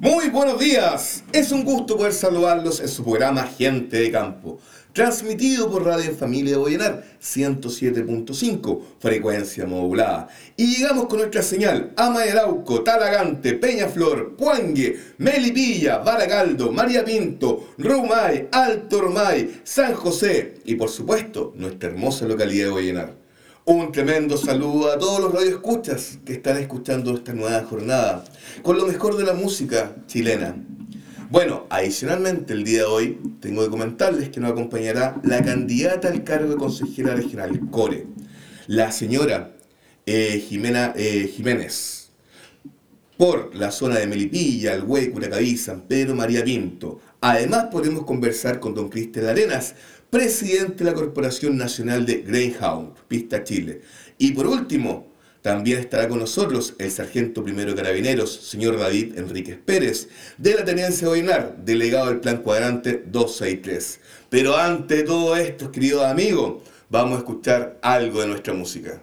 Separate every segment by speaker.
Speaker 1: Muy buenos días. Es un gusto poder saludarlos en su programa Gente de Campo, transmitido por Radio Familia de Boyenar 107.5, frecuencia modulada. Y llegamos con nuestra señal a Mayarauco, Talagante, Peñaflor, Puangue, Melipilla, Baragaldo, María Pinto, Rumay, Alto Rumay, San José y por supuesto nuestra hermosa localidad de Boyenar. Un tremendo saludo a todos los radioescuchas que están escuchando esta nueva jornada con lo mejor de la música chilena. Bueno, adicionalmente el día de hoy tengo que comentarles que nos acompañará la candidata al cargo de consejera regional CORE, la señora eh, Jimena eh, Jiménez, por la zona de Melipilla, El Hue, Curacaví, San Pedro, María Pinto. Además podemos conversar con don Cristian Arenas, presidente de la Corporación Nacional de Greyhound, Pista Chile. Y por último, también estará con nosotros el sargento primero de carabineros, señor David Enríquez Pérez, de la Tenencia Boinar, delegado del Plan Cuadrante 263. Pero ante todo esto, queridos amigos, vamos a escuchar algo de nuestra música.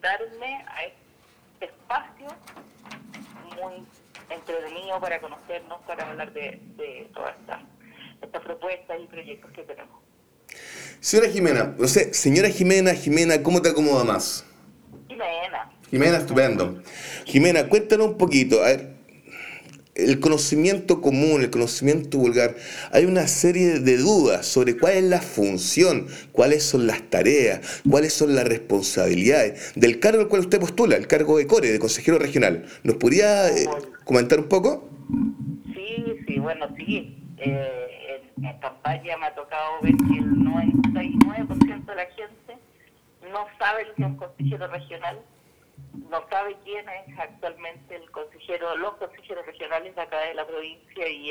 Speaker 2: invitarme a este espacio muy entretenido para conocernos, para hablar de, todas estas propuestas y proyectos que tenemos.
Speaker 1: Señora Jimena, no sé, señora Jimena, Jimena, ¿cómo te acomoda más?
Speaker 2: Jimena.
Speaker 1: Jimena, estupendo. Jimena, cuéntanos un poquito, a ver, el conocimiento común, el conocimiento vulgar, hay una serie de dudas sobre cuál es la función, cuáles son las tareas, cuáles son las responsabilidades del cargo al cual usted postula, el cargo de CORE, de consejero regional. ¿Nos podría eh, comentar un poco?
Speaker 2: Sí, sí, bueno, sí. Eh, en campaña me ha tocado ver que el 99% de la gente no sabe lo que es un consejero regional no sabe quién es actualmente el consejero, los consejeros regionales de acá de la provincia y,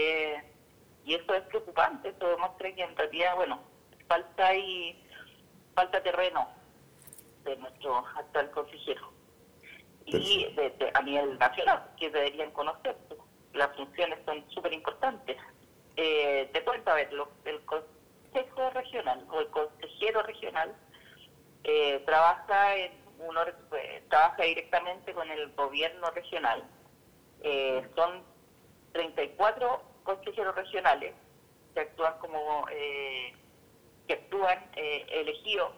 Speaker 2: y eso es preocupante, eso demuestra que en realidad, bueno, falta y falta terreno de nuestro actual consejero y de, a nivel nacional, que deberían conocer, las funciones son súper importantes. Eh, te cuento, a ver, el consejo regional o el consejero regional eh, trabaja en uno pues, trabaja directamente con el gobierno regional. Eh, son 34 consejeros regionales que actúan como eh, que actúan eh, elegidos.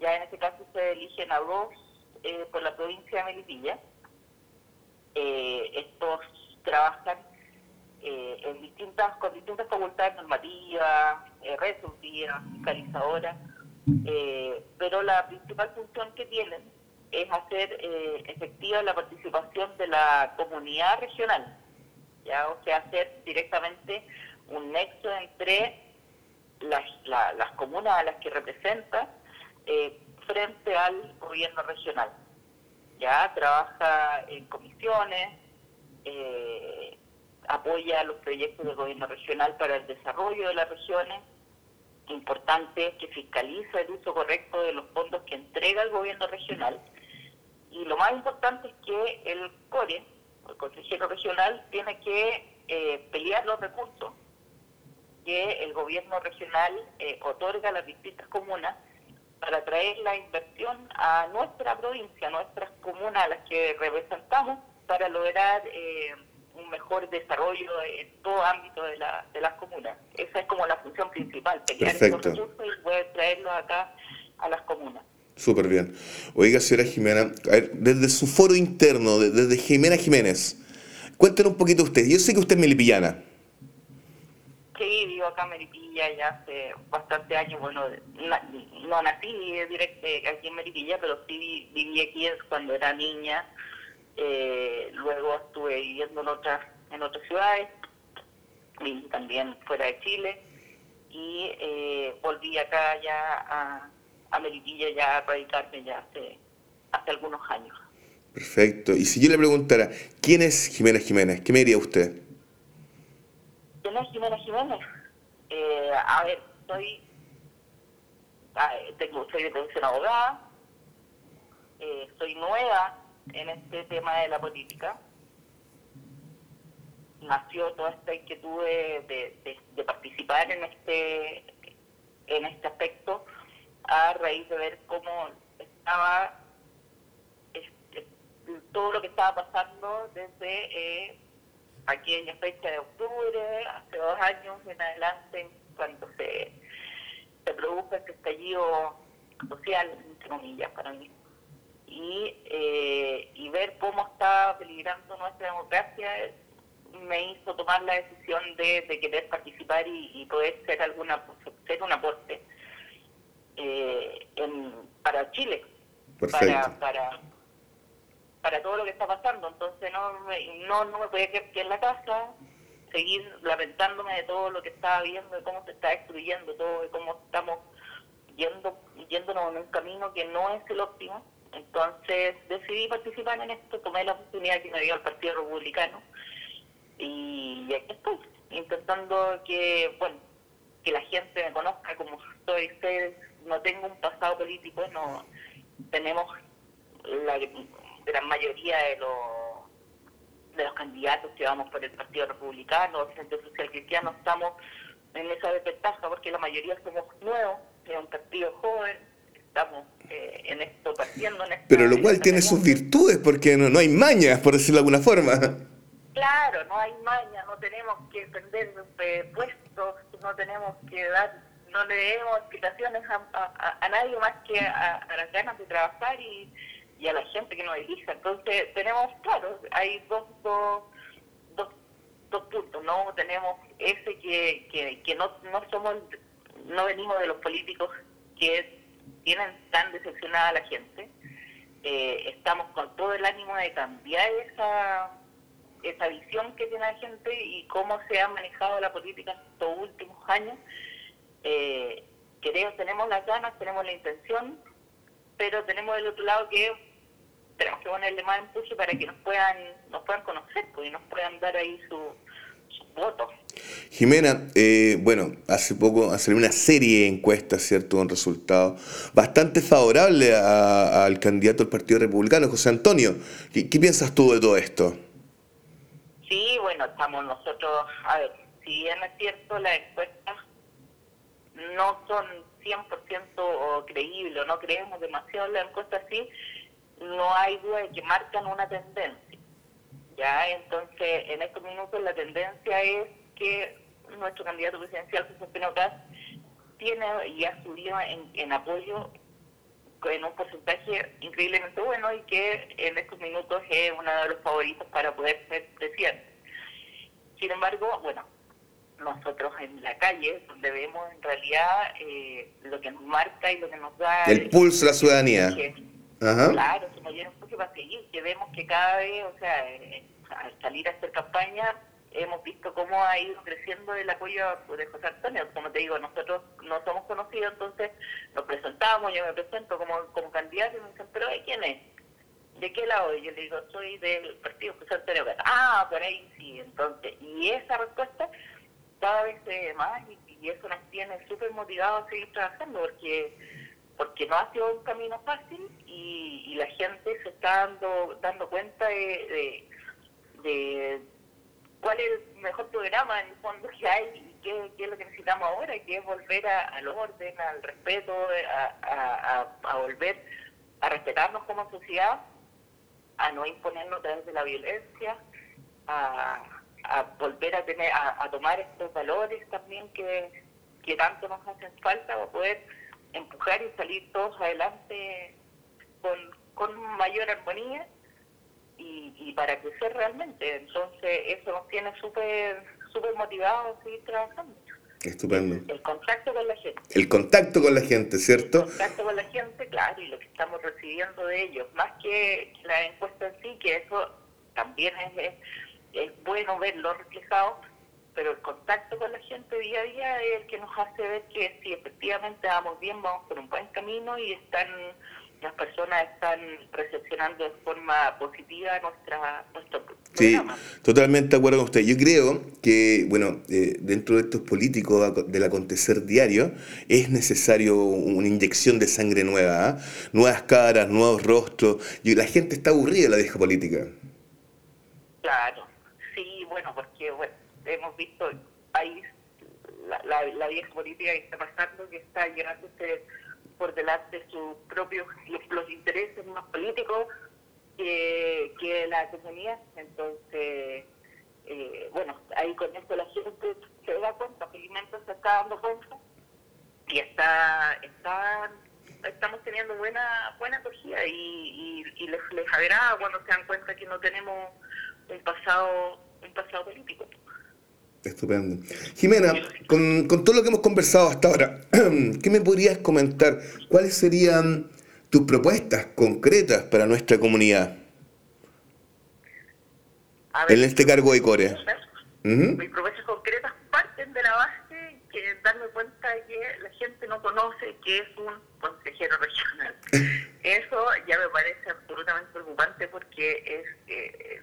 Speaker 2: Ya en este caso se eligen a dos por la provincia de Melipilla. estos trabajan en distintas con distintas facultades normativas, resolutivas, fiscalizadoras eh, pero la principal función que tienen es hacer eh, efectiva la participación de la comunidad regional, ya o sea, hacer directamente un nexo entre las, las comunas a las que representa eh, frente al gobierno regional. Ya trabaja en comisiones, apoya los proyectos del gobierno regional para el desarrollo de las regiones importante que fiscaliza el uso correcto de los fondos que entrega el gobierno regional. Y lo más importante es que el CORE, el consejero regional, tiene que eh, pelear los recursos que el gobierno regional eh, otorga a las distintas comunas para traer la inversión a nuestra provincia, a nuestras comunas a las que representamos, para lograr eh, mejor desarrollo en todo ámbito de, la, de las comunas. Esa es como la función principal, pelear estos recursos y poder traerlos acá a las comunas.
Speaker 1: Súper bien. Oiga, señora Jimena, desde su foro interno, desde Jimena Jiménez, cuéntenos un poquito usted. Yo sé que usted es melipillana.
Speaker 2: Sí, vivo acá acá a Meripilla ya hace bastante años. Bueno, no nací directo aquí en Meripilla, pero sí viví aquí cuando era niña. Eh, luego estuve viviendo en otras, en otras ciudades, y también fuera de Chile. Y eh, volví acá ya a, a ya a radicarme ya hace, hace algunos años.
Speaker 1: Perfecto. Y si yo le preguntara, ¿quién es Jimena Jiménez? ¿Qué me diría usted?
Speaker 2: ¿Quién es Jimena Jiménez? Eh, a ver, soy, ah, tengo, soy de profesión abogada, eh, soy nueva en este tema de la política. Nació toda esta inquietud de, participar en este, en este aspecto a raíz de ver cómo estaba todo lo que estaba pasando desde eh, aquella fecha de octubre, hace dos años en adelante, cuando se, se produjo este estallido social, entre comillas, para mí. Y, eh, y ver cómo estaba peligrando nuestra democracia me hizo tomar la decisión de, querer participar y, poder ser alguna ser un aporte eh, para Chile, para, para para todo lo que está pasando. Entonces no me, no, no me podía quedar en la casa, seguir lamentándome de todo lo que estaba viendo, de cómo se está destruyendo todo, de cómo estamos yendo yéndonos en un camino que no es el óptimo. Entonces decidí participar en esto, tomé la oportunidad que me dio el Partido Republicano y aquí estoy, intentando que, bueno, que la gente me conozca como soy, no tengo un pasado político, no tenemos la, gran mayoría de los de los candidatos que vamos por el Partido Republicano, el Centro Social Cristiano, estamos en esa desventaja porque la mayoría somos nuevos, es un partido joven, estamos eh, en esto partiendo. En
Speaker 1: Pero lo cual tiene sus virtudes porque no, no hay mañas, por decirlo de alguna forma.
Speaker 2: Claro, no hay mañas, no tenemos que vender puestos, no tenemos que dar, no le demos explicaciones a, a, nadie más que a, a las ganas de trabajar y y a la gente que nos elija. Entonces, tenemos, claro, hay dos, dos, dos, puntos, ¿no? Tenemos ese que, que, que no, no somos, no venimos de los políticos que tienen tan decepcionada a la gente. Eh, estamos con todo el ánimo de cambiar esa, esa visión que tiene la gente y cómo se ha manejado la política estos últimos años. Eh, queremos, tenemos las ganas, tenemos la intención, pero tenemos del otro lado que tenemos que ponerle más empuje para que nos puedan nos puedan conocer pues, y nos puedan dar ahí su, voto.
Speaker 1: Jimena, eh, bueno, hace poco hacer una serie de encuestas, ¿cierto?, con resultados bastante favorables al candidato del Partido Republicano, José Antonio. ¿Qué, piensas tú de todo esto?
Speaker 2: Sí, bueno, estamos nosotros, a ver, si bien es cierto, las encuestas no son 100% creíbles, no creemos demasiado en las encuestas, sí, no hay duda de que marcan una tendencia. Ya, entonces, en estos minutos la tendencia es que nuestro candidato presidencial, José Pino tiene y ha subido en, apoyo en un porcentaje increíblemente bueno y que en estos minutos es uno de los favoritos para poder ser presidente. Sin embargo, bueno, nosotros en la calle, donde vemos en realidad eh, lo que nos marca y lo que nos da...
Speaker 1: El pulso de la ciudadanía.
Speaker 2: Claro, se nos llena mucho para seguir, que vemos que cada vez, o sea, eh, al salir a hacer campaña, hemos visto cómo ha ido creciendo el apoyo de José Antonio. Como te digo, nosotros no somos conocidos, entonces nos presentamos, yo me presento como, como candidato y me dicen, pero ¿quién es? ¿De qué lado? Y yo le digo, soy del partido José Antonio Ah, por ahí sí, entonces. Y esa respuesta cada vez ve más y, y eso nos tiene súper motivados a seguir trabajando porque porque no ha sido un camino fácil y, la gente se está dando, dando cuenta de, de, cuál es el mejor programa en el fondo que hay y qué, es lo que necesitamos ahora, que es volver al orden, al respeto, a, a, volver a respetarnos como sociedad, a no imponernos a través de la violencia, a, a volver a tener a, tomar estos valores también que, que tanto nos hacen falta para poder empujar y salir todos adelante con, con mayor armonía y, y para crecer realmente. Entonces eso nos tiene súper super motivados a seguir trabajando.
Speaker 1: Estupendo.
Speaker 2: El contacto con la gente.
Speaker 1: El contacto con la gente, ¿cierto?
Speaker 2: El contacto con la gente, claro, y lo que estamos recibiendo de ellos, más que la encuesta en sí, que eso también es, es, bueno verlo reflejado, pero el contacto con la gente día a día es el que nos hace ver que si efectivamente vamos bien, vamos por un buen camino y están las personas están recepcionando de forma positiva nuestra, nuestro
Speaker 1: Sí, totalmente de acuerdo con usted. Yo creo que, bueno, eh, dentro de estos políticos del acontecer diario, es necesario una inyección de sangre nueva, ¿ah? nuevas caras, nuevos rostros. Y la gente está aburrida de la vieja política.
Speaker 2: Claro, sí, bueno, porque bueno, hemos visto el país, la, la, vieja política que está pasando, que está llevándose por delante sus propios los, intereses más políticos que, la economía. Entonces, eh, bueno, ahí con esto la gente se da cuenta, felizmente se está dando cuenta y está, está estamos teniendo buena buena acogida y, y, les, les agrada cuando se dan cuenta que no tenemos un pasado un pasado político.
Speaker 1: Estupendo. Jimena, con, con, todo lo que hemos conversado hasta ahora, ¿qué me podrías comentar? ¿Cuáles serían tus propuestas concretas para nuestra comunidad? en este cargo de Core.
Speaker 2: Mis propuestas concretas parten de la base que darme cuenta de que la gente no conoce que es un consejero regional. Eso ya me parece absolutamente preocupante porque es eh,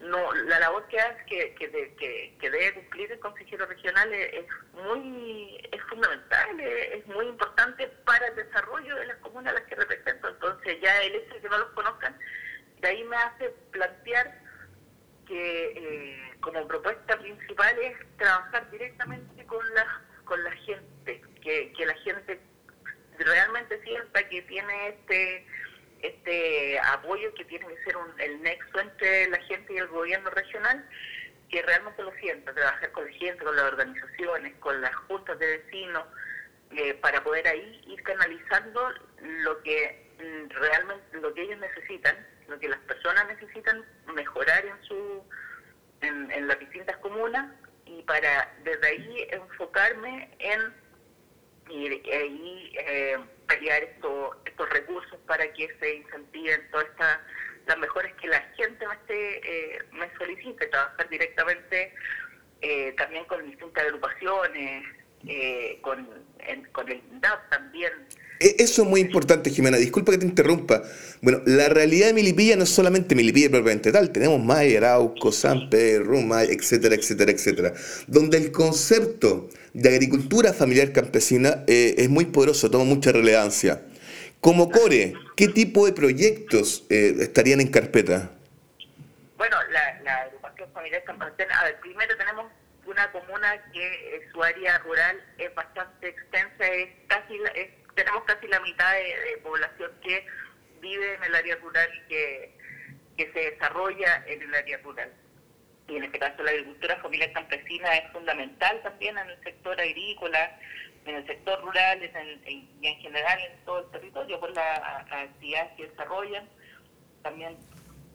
Speaker 2: no la labor que hace que, que, que, debe cumplir el consejero regional es, muy es fundamental es, muy importante para el desarrollo de las comunas a las que represento. Entonces ya el hecho de que no los conozcan de ahí me hace plantear que eh, como propuesta principal es trabajar directamente con la con la gente que, que la gente realmente sienta que tiene este este apoyo que tiene que ser el nexo entre la gente y el gobierno regional, que realmente lo sienta, trabajar con la gente, con las organizaciones, con las juntas de vecinos, eh, para poder ahí ir canalizando lo que mm, realmente, lo que ellos necesitan, lo que las personas necesitan mejorar en su en, las distintas comunas y para desde ahí enfocarme en y, y eh, pelear estos, estos recursos para que se incentiven todas estas las mejores que la gente me, esté, eh, me solicite, trabajar directamente eh, también con distintas agrupaciones, eh, con, con el DAP también.
Speaker 1: E, eso es muy importante, Jimena. Disculpa que te interrumpa. Bueno, la realidad de Milipilla no es solamente Milipilla propiamente tal. Tenemos Maya, Arauco, San Pedro, etcétera, etcétera, etcétera. Donde el concepto de agricultura familiar campesina eh, es muy poderoso, toma mucha relevancia. Como CORE, ¿qué tipo de proyectos eh, estarían en carpeta?
Speaker 2: Bueno, la, la agrupación familiar campesina, a ver, primero tenemos una comuna que su área rural es bastante extensa, es casi tenemos casi la mitad de, población que vive en el área rural y que, que se desarrolla en el área rural y en este caso la agricultura familiar campesina es fundamental también en el sector agrícola, en el sector rural y en general en todo el territorio por las actividades que desarrollan. También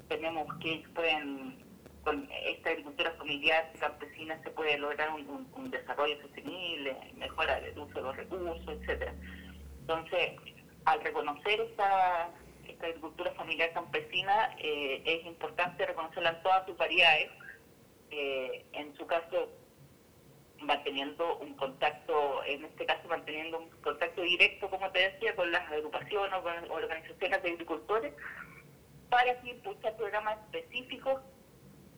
Speaker 2: tenemos que pueden, con esta agricultura familiar campesina se puede lograr un, desarrollo sostenible, mejorar el uso de los recursos, etcétera. Entonces, al reconocer esta, esta agricultura familiar campesina, eh, es importante reconocerla en todas sus variedades eh, en su caso manteniendo un contacto, en este caso manteniendo un contacto directo, como te decía, con las agrupaciones o con organizaciones de agricultores, para así impulsar programas específicos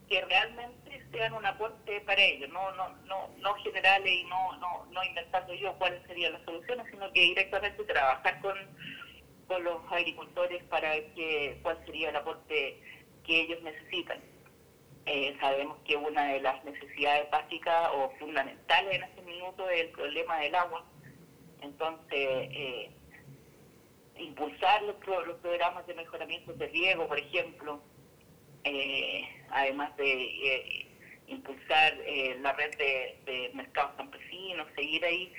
Speaker 2: que realmente sean un aporte para ellos, no, no, no, no generales y no, no, no inventando yo cuáles serían las soluciones, sino que directamente trabajar con, con los agricultores para ver qué, cuál sería el aporte que ellos necesitan. Eh, sabemos que una de las necesidades básicas o fundamentales en este minuto es el problema del agua. Entonces, eh, impulsar los, programas de mejoramiento de riego, por ejemplo, eh, además de impulsar la red de, de, mercados campesinos, seguir ahí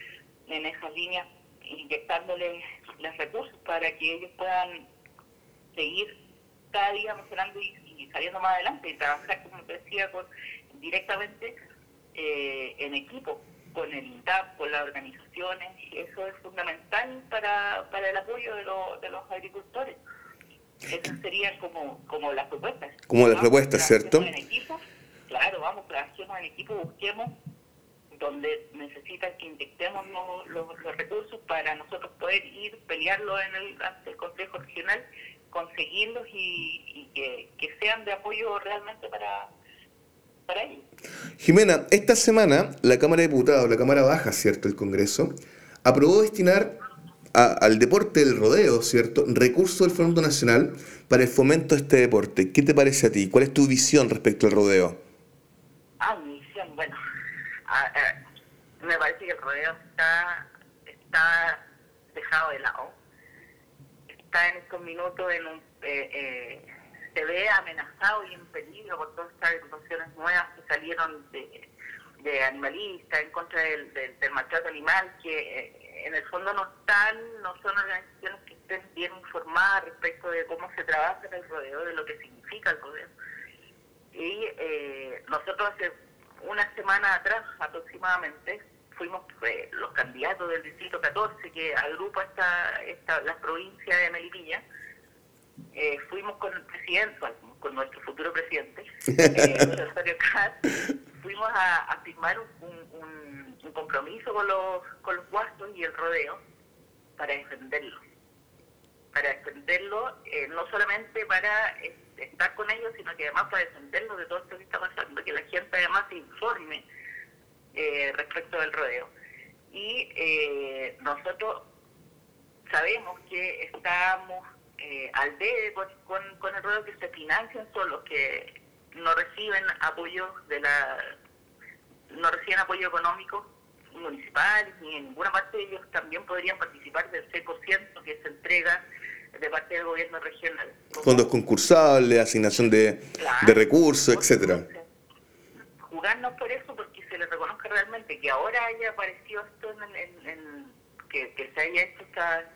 Speaker 2: en esas líneas, inyectándoles los recursos para que ellos puedan seguir cada día mejorando y saliendo más adelante y trabajar, como decía, con, directamente eh, en equipo, con el DAP, con las organizaciones, eso es fundamental para, para el apoyo de, de los agricultores. Esas serían como, como las propuestas.
Speaker 1: Como las propuestas, ¿cierto?
Speaker 2: En equipo, claro, vamos, trabajemos en equipo, busquemos donde necesitan que inyectemos los, los, recursos para nosotros poder ir, pelearlo en el, ante el Consejo Regional, conseguirlos y, que, que sean de apoyo realmente para, para ellos.
Speaker 1: Jimena, esta semana la Cámara de Diputados, la Cámara Baja, ¿cierto?, el Congreso, aprobó destinar al deporte del rodeo, ¿cierto?, recursos del Fondo Nacional para el fomento de este deporte. ¿Qué te parece a ti? ¿Cuál es tu visión respecto al rodeo?
Speaker 2: Ah, mi visión, bueno, me parece que el rodeo está, está dejado de lado. Está en estos minutos en un... Eh, eh, se ve amenazado y en peligro por todas estas agrupaciones nuevas que salieron de, de animalistas en contra del, del, maltrato animal, que eh, en el fondo no están, no son organizaciones que estén bien informadas respecto de cómo se trabaja en el rodeo, de lo que significa el rodeo. Y eh, nosotros hace una semana atrás aproximadamente fuimos eh, los candidatos del distrito 14 que agrupa esta, esta, las provincias de Melipilla eh, fuimos con el presidente, con nuestro futuro presidente, eh, fuimos a, firmar un, un, compromiso con los, con los guastos y el rodeo para defenderlo. Para defenderlo, eh, no solamente para estar con ellos, sino que además para defenderlo de todo esto que está pasando, que la gente además se informe eh, respecto del rodeo. Y nosotros sabemos que estamos eh, al debe con, con, el rodeo que se financian solos, que no reciben apoyo de la no reciben apoyo económico municipal ni en ninguna parte de ellos también podrían participar del 6% que se entrega de parte del gobierno regional.
Speaker 1: Fondos concursables, asignación de, de recursos, etcétera.
Speaker 2: Jugarnos por eso porque se les reconozca realmente que ahora haya aparecido esto en, que, que se haya hecho esta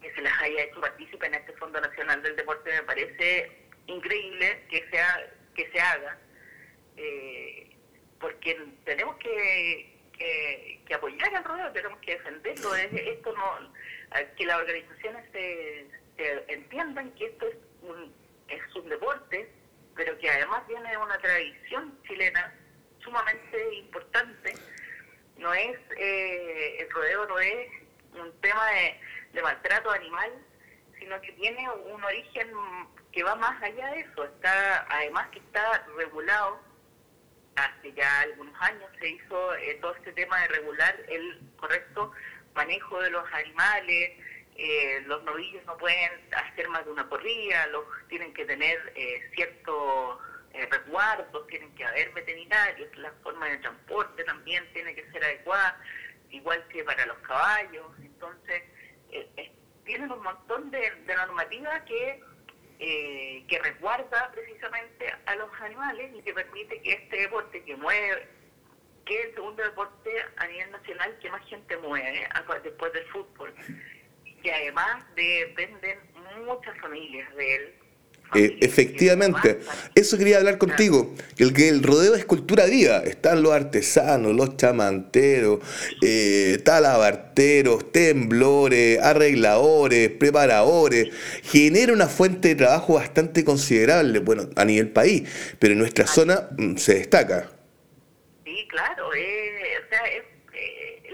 Speaker 2: que se les haya hecho partícipe en este Fondo Nacional del Deporte me parece increíble que sea que se haga eh, porque tenemos que, que, apoyar al rodeo tenemos que defenderlo esto no que las organizaciones se, entiendan que esto es un es un deporte pero que además viene de una tradición chilena sumamente importante no es eh, el rodeo no es un tema de de maltrato animal, sino que tiene un origen que va más allá de eso. Está, además que está regulado, hace ya algunos años se hizo eh, todo este tema de regular el correcto manejo de los animales, eh, los novillos no pueden hacer más de una corrida, los tienen que tener eh, ciertos eh, resguardos, tienen que haber veterinarios, la forma de transporte también tiene que ser adecuada, igual que para los caballos. Entonces, eh, tienen un montón de, de normativa que, eh, que resguarda precisamente a los animales y que permite que este deporte que mueve, que es el segundo deporte a nivel nacional que más gente mueve después del fútbol, que además dependen muchas familias de él,
Speaker 1: eh, efectivamente, eso quería hablar contigo, el que el rodeo es cultura viva, están los artesanos, los chamanteros, eh, talabarteros, temblores, arregladores, preparadores, genera una fuente de trabajo bastante considerable, bueno, a nivel país, pero en nuestra zona mm, se destaca.
Speaker 2: Sí, claro, eh, o sea, es,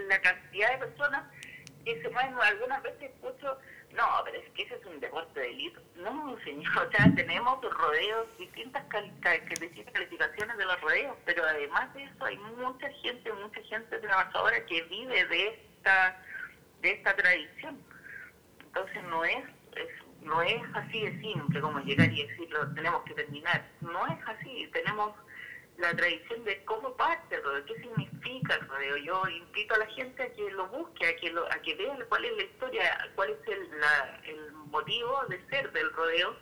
Speaker 2: la cantidad de personas que se mueven, algunas veces escucho no, pero es que ese es un deporte de élite. No, señor, o sea, tenemos rodeos, distintas, distintas calificaciones de los rodeos, pero además de eso hay mucha gente, mucha gente trabajadora que vive de esta, de esta tradición. Entonces no es, no es así de simple como llegar y decirlo, tenemos que terminar. No es así, tenemos la tradición de cómo parte el rodeo, qué significa el rodeo. Yo invito a la gente a que lo busque, a que, lo, a que vea cuál es la historia, cuál es el, el motivo de ser del rodeo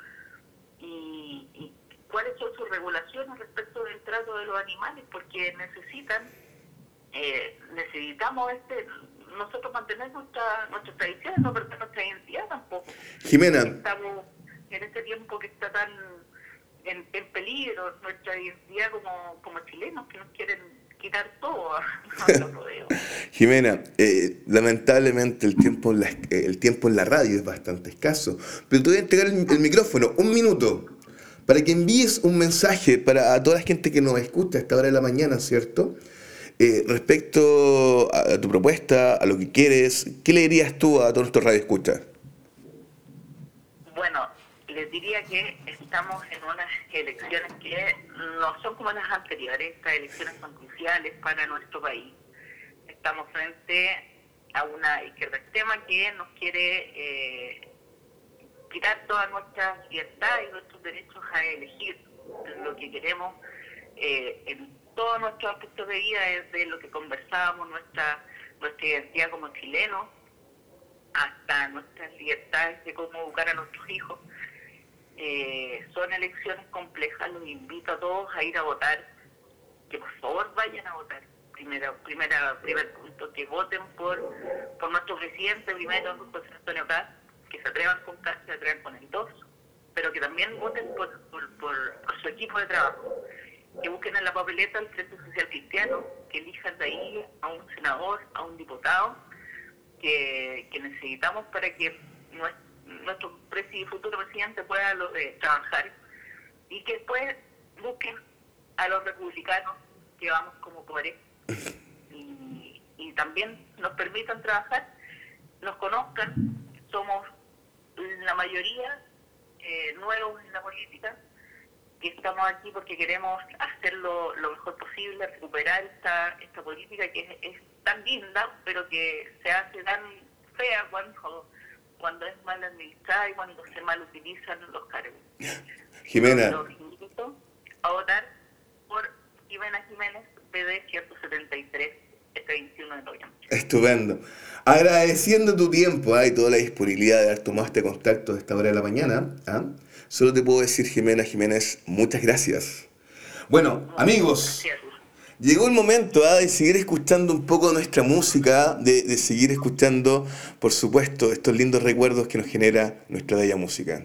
Speaker 2: y, cuáles son sus regulaciones respecto del trato de los animales, porque necesitan, eh, necesitamos este nosotros mantener nuestra, nuestras tradiciones, no perder nuestra identidad tampoco.
Speaker 1: Jimena.
Speaker 2: Estamos en este tiempo que está tan en, peligro nuestra identidad como, como chilenos que nos quieren quitar todo.
Speaker 3: Jimena, eh, lamentablemente el tiempo, en la, eh, el tiempo en la radio es bastante escaso, pero te voy a entregar el, micrófono, un minuto, para que envíes un mensaje para a toda la gente que nos escucha a esta hora de la mañana, ¿cierto? Eh, respecto a, tu propuesta, a lo que quieres, ¿qué le dirías tú a todos nuestros radioescuchas?
Speaker 2: Les diría que estamos en unas elecciones que no son como las anteriores, estas elecciones son cruciales para nuestro país. Estamos frente a una izquierda extrema que nos quiere eh, quitar toda nuestra libertad y nuestros derechos a elegir lo que queremos eh, en todos nuestros aspectos de vida, desde lo que conversábamos, nuestra, nuestra identidad como chilenos, hasta nuestras libertades de cómo educar a nuestros hijos. Eh, son elecciones complejas, los invito a todos a ir a votar, que por favor vayan a votar. Primera, primera, primer punto, que voten por, por nuestro presidente primero, José Antonio Caz, que se atrevan con Caz, se atrevan con el 2, pero que también voten por, por, por, su equipo de trabajo, que busquen en la papeleta al Frente Social Cristiano, que elijan de ahí a un senador, a un diputado, que, que necesitamos para que nuestro nuestro futuro presidente pueda eh, trabajar y que después busquen a los republicanos que vamos como core y, y también nos permitan trabajar, nos conozcan, somos la mayoría eh, nuevos en la política y estamos aquí porque queremos hacerlo lo mejor posible, recuperar esta, esta política que es, es tan linda, pero que se hace tan fea cuando cuando es mal administrada y cuando se mal utilizan los cargos.
Speaker 3: Jimena.
Speaker 2: Los invito a votar por Jimena Jiménez, PD 173, este 21 de noviembre.
Speaker 3: Estupendo. Agradeciendo tu tiempo ¿eh? y toda la disponibilidad de haber tomado este contacto a esta hora de la mañana, ¿ah? solo te puedo decir, Jimena Jiménez, muchas gracias. Bueno, amigos. Llegó el momento ¿ah? de seguir escuchando un poco nuestra música, de, de, seguir escuchando, por supuesto, estos lindos recuerdos que nos genera nuestra bella música.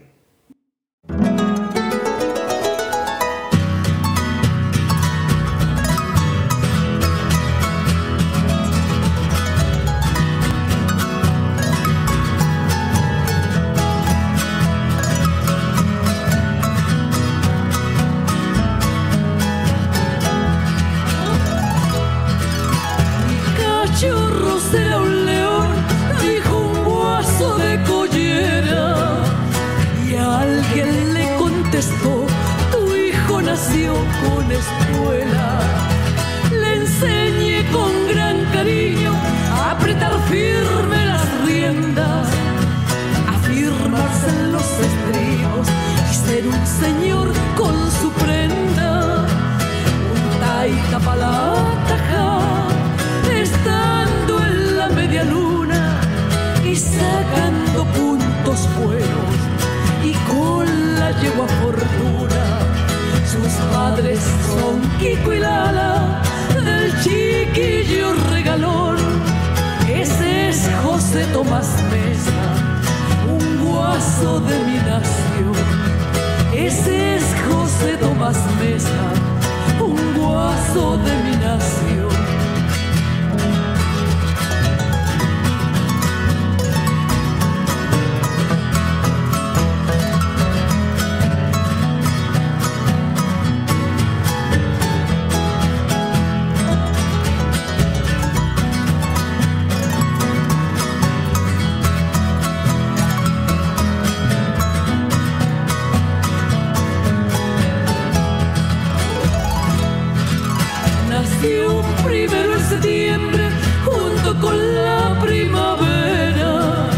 Speaker 3: junto con la primavera.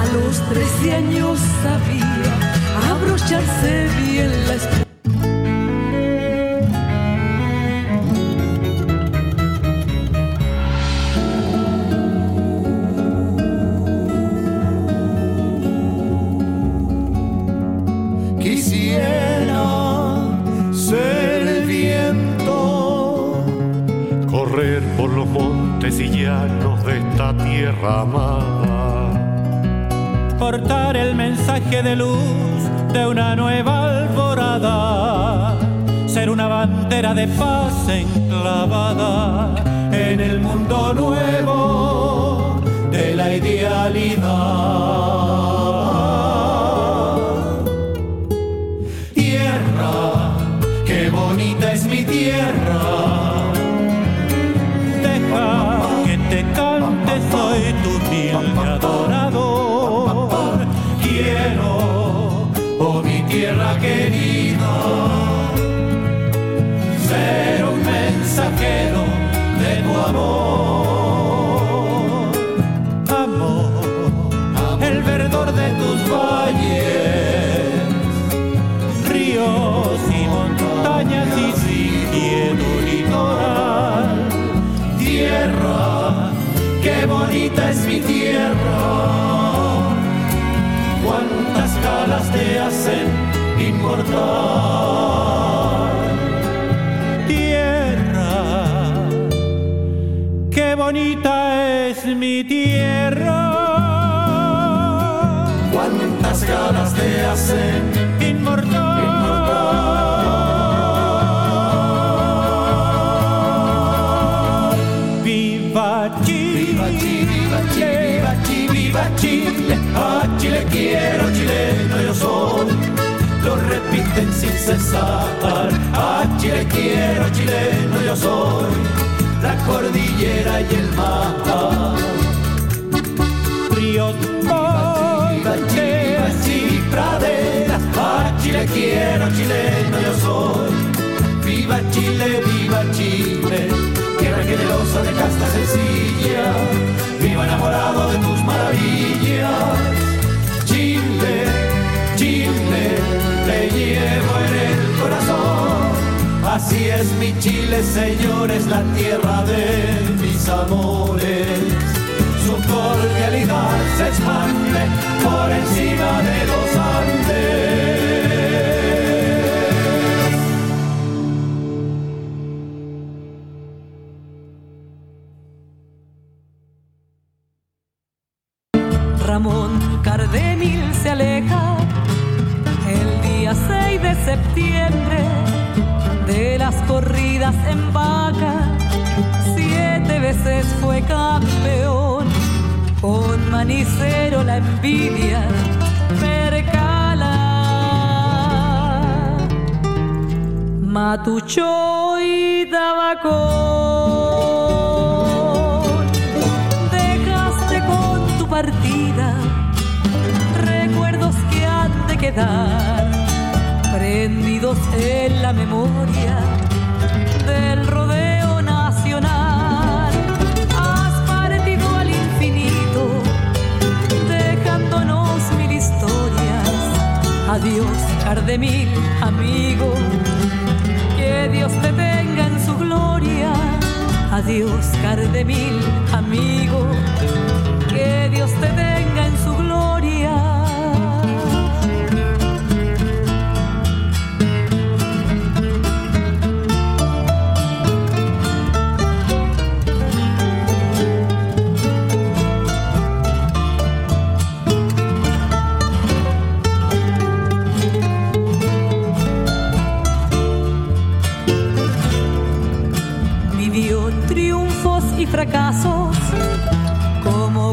Speaker 3: A los 13 años sabía abrocharse bien
Speaker 4: Portar el mensaje de luz de una nueva alborada,
Speaker 5: ser una bandera de paz enclavada en el mundo nuevo de la idealidad. Inmortal. Tierra, qué bonita es mi tierra. Cuántas galas te hacen cesar, a Chile quiero, chileno yo soy. La cordillera y el mar. Ríos, montes y praderas, a Chile quiero, chileno yo soy. Viva Chile, viva Chile, tierra generosa de casta sencilla vivo enamorado de tus maravillas. Llevo en el corazón. Así es mi Chile, señores, la tierra de mis amores. Su cordialidad se expande por encima de los Andes.
Speaker 3: Septiembre de las corridas en vaca, siete veces fue campeón, con manicero la envidia percala. Matucho y tabaco. Dejaste con tu partida recuerdos que han de quedar prendidos en la memoria del rodeo nacional. Has partido al infinito, dejándonos mil historias. Adiós, Cardemil, amigo, que Dios te tenga en su gloria. Adiós, Cardemil, amigo, que Dios te tenga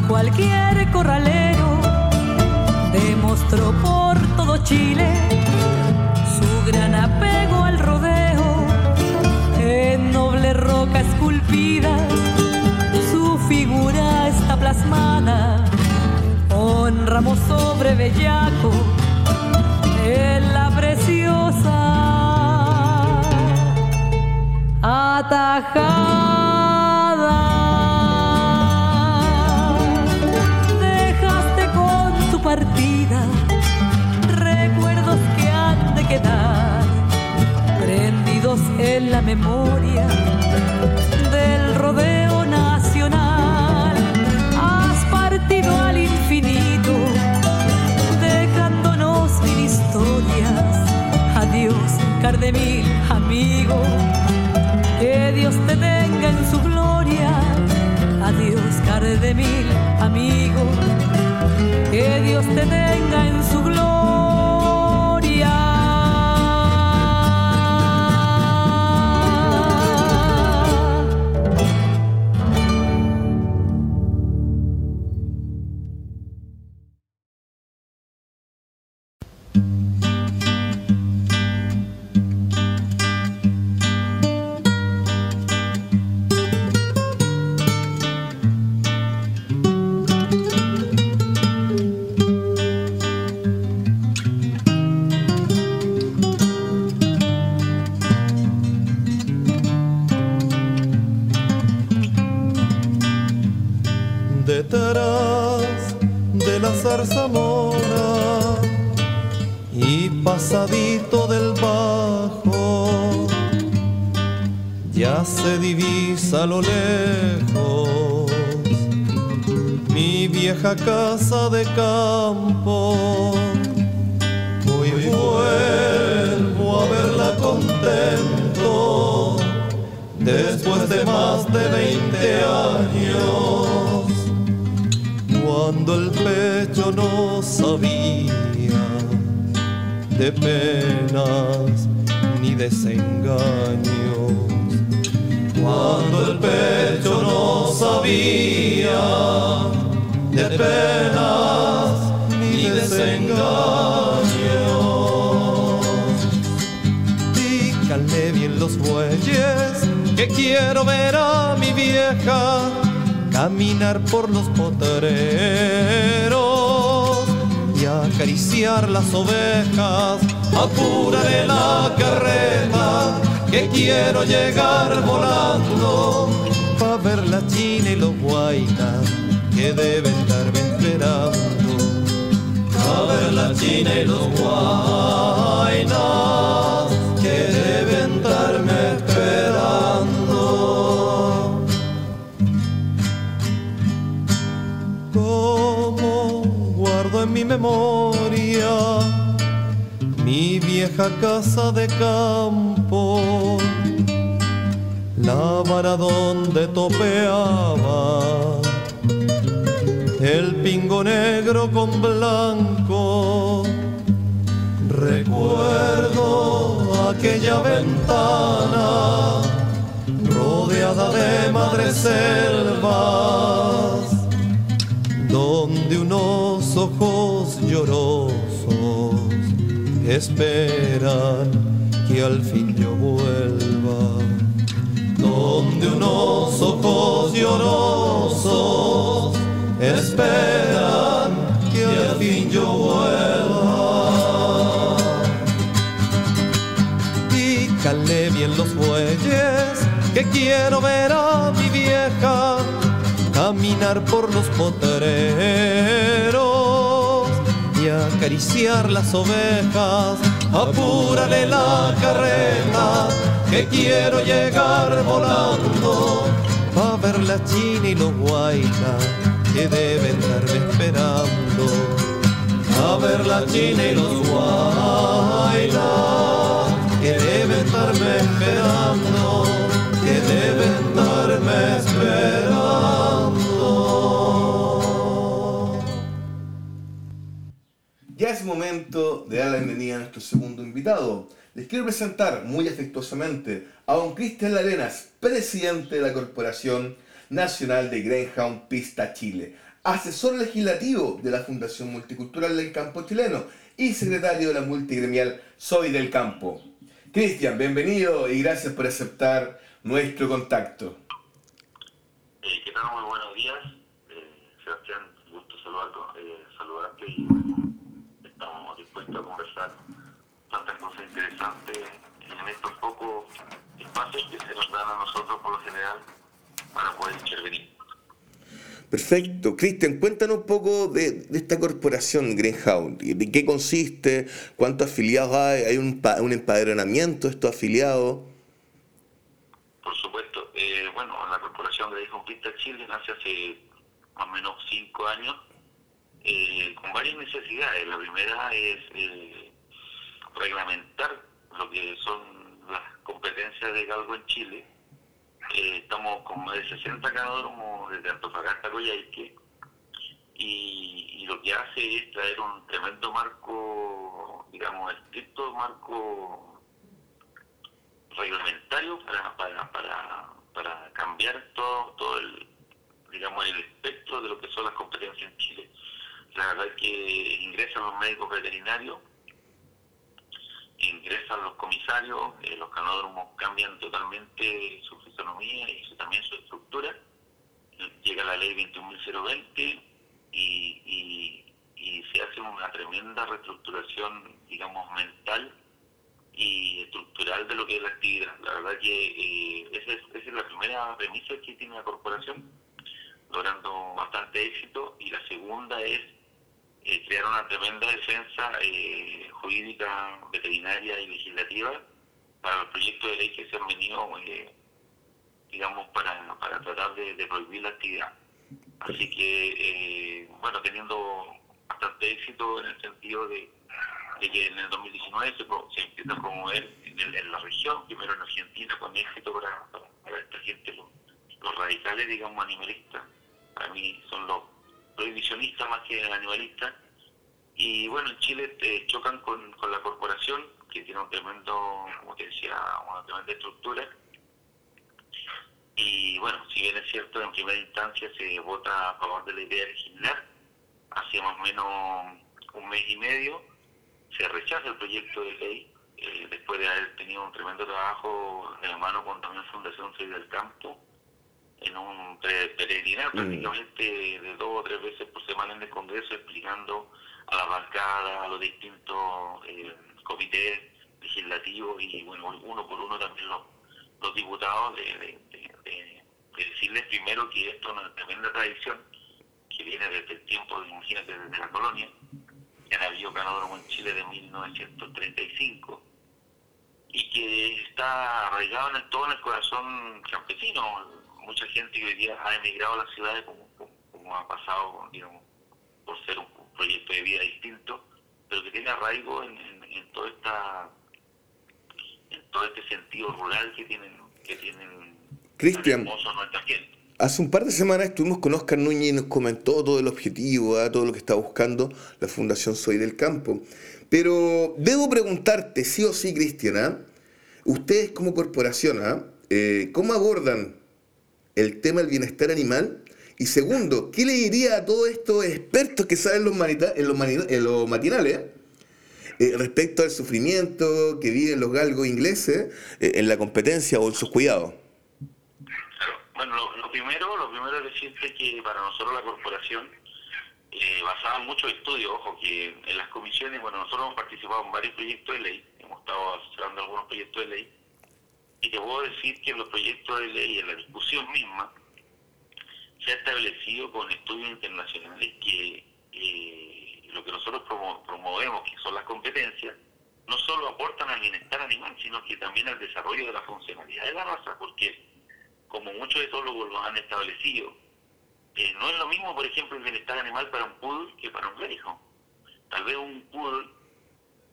Speaker 3: cualquier corralero, demostró por todo Chile su gran apego al rodeo, en noble roca esculpida, su figura está plasmada, honramos sobre bellaco en la preciosa atajada. Recuerdos que han de quedar prendidos en la memoria del rodeo nacional. Has partido al infinito, dejándonos mil historias. Adiós, Cardemil, amigo, que Dios te tenga en su gloria. Adiós, Cardemil, amigo que Dios te tenga en
Speaker 6: vieja por los potreros y acariciar las ovejas. Apúrale la carreta que quiero llegar volando pa' ver la china y los guainas que deben estarme esperando. A ver la china y los guainas memoria mi vieja casa de campo, la vara donde topeaba el pingo negro con blanco. Recuerdo aquella ventana rodeada de madres selvas, esperan que al fin yo vuelva. Donde unos ojos llorosos esperan que al fin yo vuelva. Pícale bien los bueyes, que quiero ver a mi vieja caminar por los potreros acariciar las ovejas. Apúrale la carreta, que quiero llegar volando a ver la china y los guainas que deben estarme esperando. A ver la china y los guainas que deben
Speaker 1: momento de dar la bienvenida a nuestro segundo invitado. Les quiero presentar muy afectuosamente a don Cristian Larenas, presidente de la Corporación Nacional de Greyhound Pista Chile, asesor legislativo de la Fundación Multicultural del Campo Chileno y secretario de la multigremial Soy del Campo. Cristian, bienvenido y gracias por aceptar nuestro contacto.
Speaker 7: Eh, ¿Qué tal? Muy buenos días. Eh, Sebastián, gusto saludarlo, eh, saludarte y bueno, estamos dispuestos a conversar tantas cosas interesantes en estos pocos espacios que se nos dan a nosotros por lo general para poder intervenir.
Speaker 1: Perfecto. Cristian, cuéntanos un poco de, de esta corporación Greenhound. ¿De qué consiste? ¿Cuántos afiliados hay? ¿Hay un, un empadronamiento de estos afiliados?
Speaker 7: Por supuesto, eh, bueno, la Corporación de Pista Chile nace hace más o menos cinco años eh, con varias necesidades. La primera es eh, reglamentar lo que son las competencias de galgo en Chile. Eh, estamos con más de 60 canódromos desde Antofagasta a Coyhaique y, y lo que hace es traer un tremendo marco, digamos, estricto marco reglamentario para, para, para, para cambiar todo, todo el, digamos, el espectro de lo que son las competencias en Chile. La verdad es que ingresan los médicos veterinarios, ingresan los comisarios, eh, los canódromos cambian totalmente su fisonomía y también su estructura. Llega la ley 21.020 y, y, y se hace una tremenda reestructuración, digamos, mental y estructural de lo que es la actividad. La verdad que eh, esa, es, esa es la primera premisa que tiene la corporación. logrando bastante éxito, y la segunda es eh, crear una tremenda defensa eh, jurídica, veterinaria y legislativa para los proyectos de ley que se han venido, eh, digamos, para, para tratar de, prohibir la actividad. Así que, eh, bueno, teniendo bastante éxito en el sentido de, que en el 2019 se, se empieza a promover en, el- en la región, primero en Argentina, con éxito para, para, para esta gente, los, los radicales, digamos, animalistas. Para mí son los prohibicionistas más que animalistas. Y bueno, en Chile eh, chocan con, con la corporación, que tiene un tremendo, como te decía, una tremenda estructura. Y bueno, si bien es cierto, en primera instancia se vota a favor de la idea de legislar, hace más o menos un mes y medio se rechaza el proyecto de ley, eh, después de haber tenido un tremendo trabajo de la mano con también Fundación Soy del Campo, en un peregrinar prácticamente de dos o tres veces por semana en el Congreso explicando a la bancada, a los distintos eh, comités legislativos y bueno, uno por uno también los, los diputados de, de- de- de- de decirles primero que esto es una tremenda tradición que viene desde el tiempo, imagínate, desde la colonia, que han habido canódromo en Chile de 1935 y que está arraigado en el, todo en el corazón campesino. Mucha gente que hoy día ha emigrado a las ciudades como, como, como ha pasado, digamos, por ser un, un proyecto de vida distinto, pero que tiene arraigo en, en, en toda esta en todo este sentido rural que tienen que tienen
Speaker 1: Cristian. Hace un par de semanas estuvimos con Oscar Núñez y nos comentó todo el objetivo, ¿ah? todo lo que está buscando la Fundación Soy del Campo. Pero debo preguntarte, sí o sí, Cristian, ¿ah? ustedes como corporación, ¿ah? Eh, ¿cómo abordan el tema del bienestar animal? Y segundo, ¿qué le diría a todos estos expertos que saben los en, los en los matinales eh, respecto al sufrimiento que viven los galgos ingleses eh, en la competencia o en sus cuidados?
Speaker 7: Bueno, lo, lo primero, lo primero es decirte que para nosotros la corporación, eh, basada en muchos estudios, ojo, que en las comisiones, bueno, nosotros hemos participado en varios proyectos de ley, hemos estado asesorando algunos proyectos de ley, y te puedo decir que en los proyectos de ley, en la discusión misma, se ha establecido con estudios internacionales que eh, lo que nosotros promo- promovemos, que son las competencias, no solo aportan al bienestar animal, sino que también al desarrollo de la funcionalidad de la raza, porque como muchos etólogos lo han establecido, eh, no es lo mismo, por ejemplo, el bienestar animal para un poodle que para un greyhound. Tal vez un poodle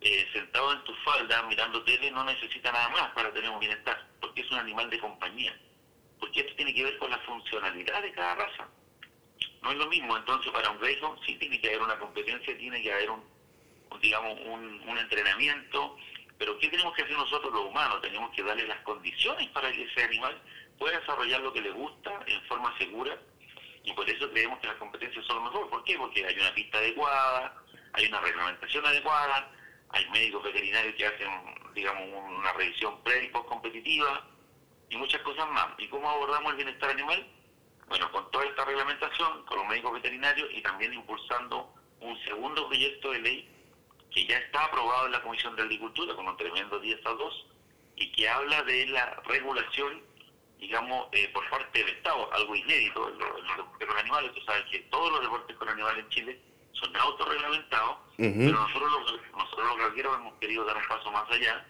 Speaker 7: eh, sentado en tu falda mirando tele no necesita nada más para tener un bienestar, porque es un animal de compañía. Porque esto tiene que ver con la funcionalidad de cada raza. No es lo mismo, entonces para un greyhound sí tiene que haber una competencia, tiene que haber un, digamos, un, un entrenamiento, pero ¿qué tenemos que hacer nosotros los humanos? Tenemos que darle las condiciones para que ese animal pueda desarrollar lo que le gusta en forma segura y por eso creemos que las competencias son lo mejor. ¿Por qué? Porque hay una pista adecuada, hay una reglamentación adecuada, hay médicos veterinarios que hacen, digamos, una revisión pre y post competitiva y muchas cosas más. ¿Y cómo abordamos el bienestar animal? Bueno, con toda esta reglamentación, con los médicos veterinarios y también impulsando un segundo proyecto de ley que ya está aprobado en la Comisión de Agricultura con un tremendo 10 a 2 y que habla de la regulación, digamos, eh, por parte del Estado, algo inédito en los, deportes con animales. Tú sabes que todos los deportes con animales en Chile son autorreglamentados,
Speaker 1: Ujú.
Speaker 7: pero nosotros los, nosotros los galgueros hemos querido dar un paso más allá,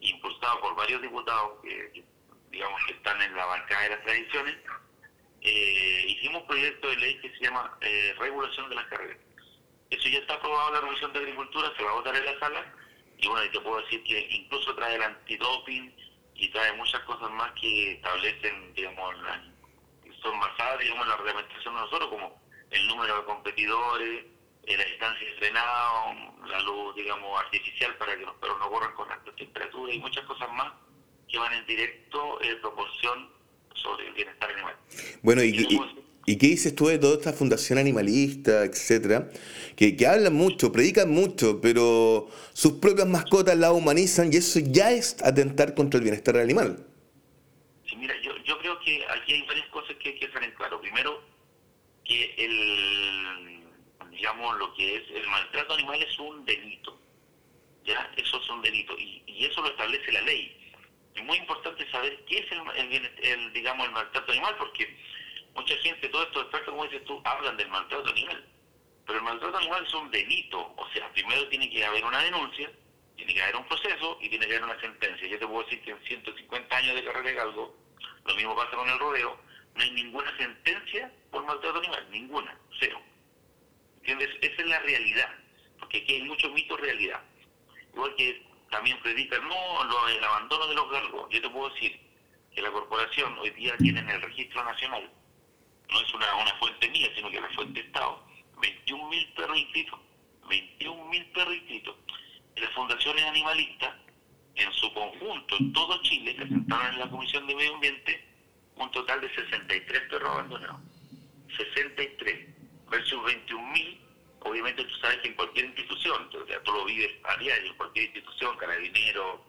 Speaker 7: impulsado por varios diputados que, que, digamos, que están en la bancada de las tradiciones, eh, hicimos un proyecto de ley que se llama eh, Regulación de las Carreras. Eso ya está aprobado en la Comisión de Agricultura, se va a votar en la sala, y bueno, y te puedo decir que incluso trae el antidoping y trae muchas cosas más que establecen, digamos, la, que son basadas, digamos, en la reglamentación de nosotros, como el número de competidores, la distancia de frenado, la luz, digamos, artificial para que los perros no corran con altas temperaturas y muchas cosas más que van en directo en proporción sobre el bienestar animal.
Speaker 1: Bueno, y,
Speaker 7: Y
Speaker 1: y-
Speaker 7: luego-
Speaker 1: ¿y qué dices tú de toda esta fundación animalista, etcétera? Que, que hablan mucho, predican mucho, pero sus propias mascotas la humanizan y eso ya es atentar contra el bienestar del animal.
Speaker 7: Sí, mira, yo, yo creo que aquí hay varias cosas que hay que tener claro. Primero, que el, digamos, lo que es el maltrato animal es un delito. ¿Ya? Eso es un delito. Y, y eso lo establece la ley. Es muy importante saber qué es el, el, el, digamos, el maltrato animal, porque mucha gente, todos estos expertos, como dices tú, hablan del maltrato animal. Pero el maltrato animal es un delito. O sea, primero tiene que haber una denuncia, tiene que haber un proceso y tiene que haber una sentencia. Yo te puedo decir que en 150 años de carrera de galgo, lo mismo pasa con el rodeo, no hay ninguna sentencia por maltrato animal, ninguna, cero. ¿Entiendes? Esa es la realidad, porque aquí hay mucho mito realidad. Igual que también predican, no, lo, el abandono de los galgos. Yo te puedo decir que la corporación hoy día tiene en el registro nacional, no es una, una fuente mía, sino que la fuente de Estado, 21.000 perros inscritos, 21.000 perros inscritos. Las fundaciones animalistas, en su conjunto, en todo Chile, presentaron en la Comisión de Medio Ambiente un total de 63 perros abandonados. 63 versus 21.000. Obviamente tú sabes que en cualquier institución, o sea, tú lo vives a diario, en cualquier institución, carabinero,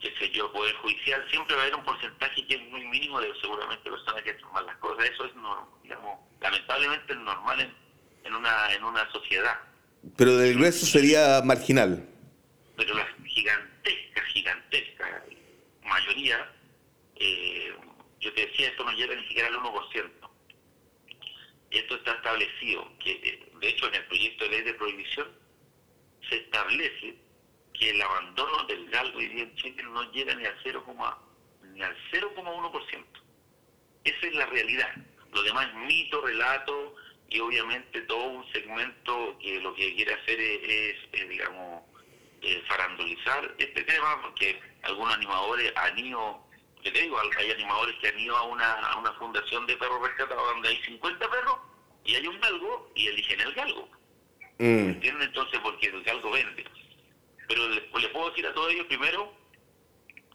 Speaker 7: qué sé yo, poder judicial, siempre va a haber un porcentaje que es muy mínimo de seguramente personas que hacen mal las cosas. Eso es, digamos, lamentablemente es normal en, en, una, en una sociedad.
Speaker 1: Pero del grueso sería marginal.
Speaker 7: Pero la gigantesca, gigantesca mayoría, eh, yo te decía, esto no llega ni siquiera al 1%. Esto está establecido, que eh, de hecho en el proyecto de ley de prohibición se establece que el abandono del galgo hoy día en no llega ni al 0, ni al 0,1%. Esa es la realidad. Lo demás es mito, relato y obviamente todo un segmento que lo que quiere hacer es, es, digamos, eh, farandulizar este tema porque algunos animadores han ido, que te digo, hay animadores que han ido a una, a una fundación de perros rescatados donde hay 50 perros y hay un galgo y eligen el galgo.
Speaker 1: Mm.
Speaker 7: ¿Entiendes? Entonces, porque el galgo vende. Pero le, le puedo decir a todos ellos primero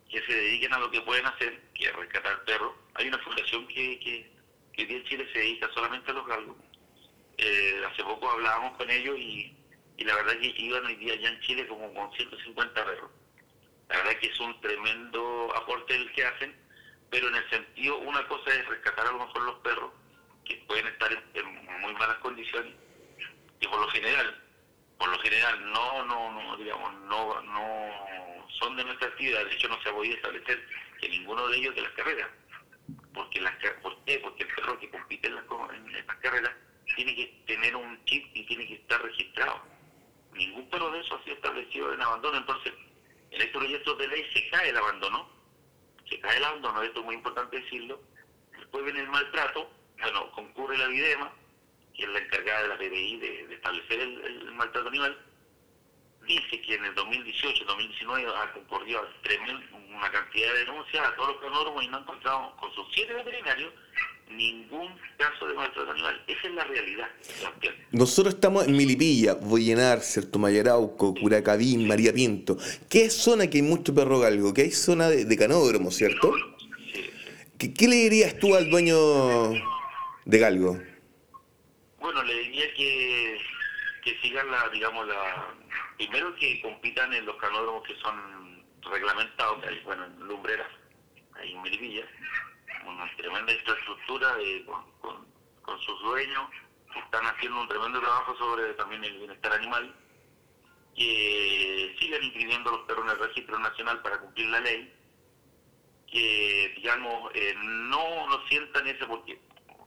Speaker 7: que se dediquen a lo que pueden hacer, que es rescatar perros. Hay una fundación que, que, que hoy día en Chile se dedica solamente a los galgos. Eh, hace poco hablábamos con ellos y, y la verdad que iban hoy día ya en Chile como con 150 perros. La verdad que es un tremendo aporte el que hacen, pero en el sentido, una cosa es rescatar a lo mejor los perros, que pueden estar en, muy malas condiciones, y por lo general, por lo general no, no, no digamos, no, no son de nuestra actividad, de hecho no se ha podido establecer que ninguno de ellos de las carreras, porque las ¿por qué? Porque el perro que compite en las, en estas carreras tiene que tener un chip y tiene que estar registrado. Ningún perro de eso ha sido establecido en abandono, entonces en estos proyectos de ley se cae el abandono, se cae el abandono, esto es muy importante decirlo, después viene el maltrato, bueno, concurre la Videma, que es la encargada de la PBI de, establecer el, maltrato animal, dice que en el 2018, 2019 ha concurrido tremendo, una cantidad de denuncias a todos los canódromos y no ha encontrado con sus siete veterinarios ningún caso de maltrato animal. Esa es la realidad.
Speaker 1: Nosotros estamos en Milipilla, Boyenar, Certo Mayarauco, Curacavín, María Pinto. ¿Qué zona que hay mucho perro galgo? ¿Qué hay zona de, de canódromo, cierto?
Speaker 7: Sí, sí.
Speaker 1: ¿Qué, qué le dirías tú al dueño de galgo?
Speaker 7: Bueno, le diría que, que sigan la, digamos, la... Primero que compitan en los canódromos que son reglamentados, que hay, bueno, en Lumbreras, ahí en Melipilla, tremenda infraestructura con, sus dueños, están haciendo un tremendo trabajo sobre también el bienestar animal, que sigan inscribiendo los perros en el registro nacional para cumplir la ley, que digamos eh, no no sientan ese porque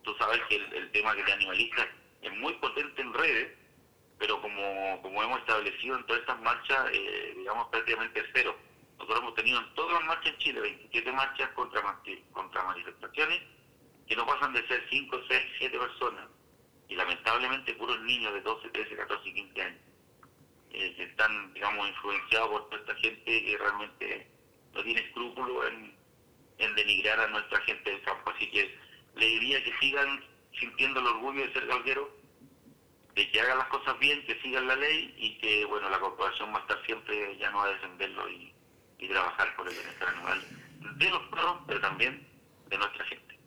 Speaker 7: tú sabes que el, tema que de animalistas es muy potente en redes pero como, como hemos establecido en todas estas marchas eh, digamos prácticamente cero nosotros hemos tenido en todas las marchas en Chile 27 marchas contra manifestaciones que no pasan de ser 5, 6, 7 personas y lamentablemente puros niños de 12, 13, 14 y 15 años eh, que están digamos influenciados por toda esta gente que realmente no tiene escrúpulo en, en denigrar a nuestra gente del campo. Así que le diría que sigan sintiendo el orgullo de ser galgueros, de que hagan las cosas bien, que sigan la ley y que, bueno, la corporación va a estar siempre ya no a defenderlo y, y trabajar por el bienestar animal de los perros, pero también de nuestra gente.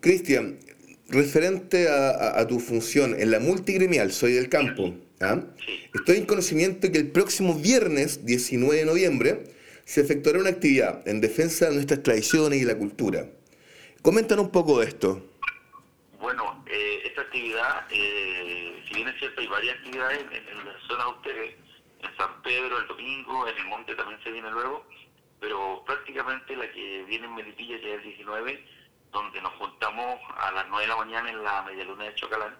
Speaker 1: Cristian, referente a, a- a tu función en la multigremial, soy del campo. ¿ah?
Speaker 7: Sí.
Speaker 1: Estoy en conocimiento que el próximo viernes, 19 de noviembre, se efectuará una actividad en defensa de nuestras tradiciones y la cultura. Coméntanos un poco de esto.
Speaker 7: Bueno, eh, esta actividad, eh, si bien es cierto, hay varias actividades en, en la zona de ustedes, en San Pedro el domingo, en el monte también se viene luego, pero prácticamente la que viene en Melipilla, que es el 19, donde nos juntamos a las 9 de la mañana en la medialuna de Chocalán.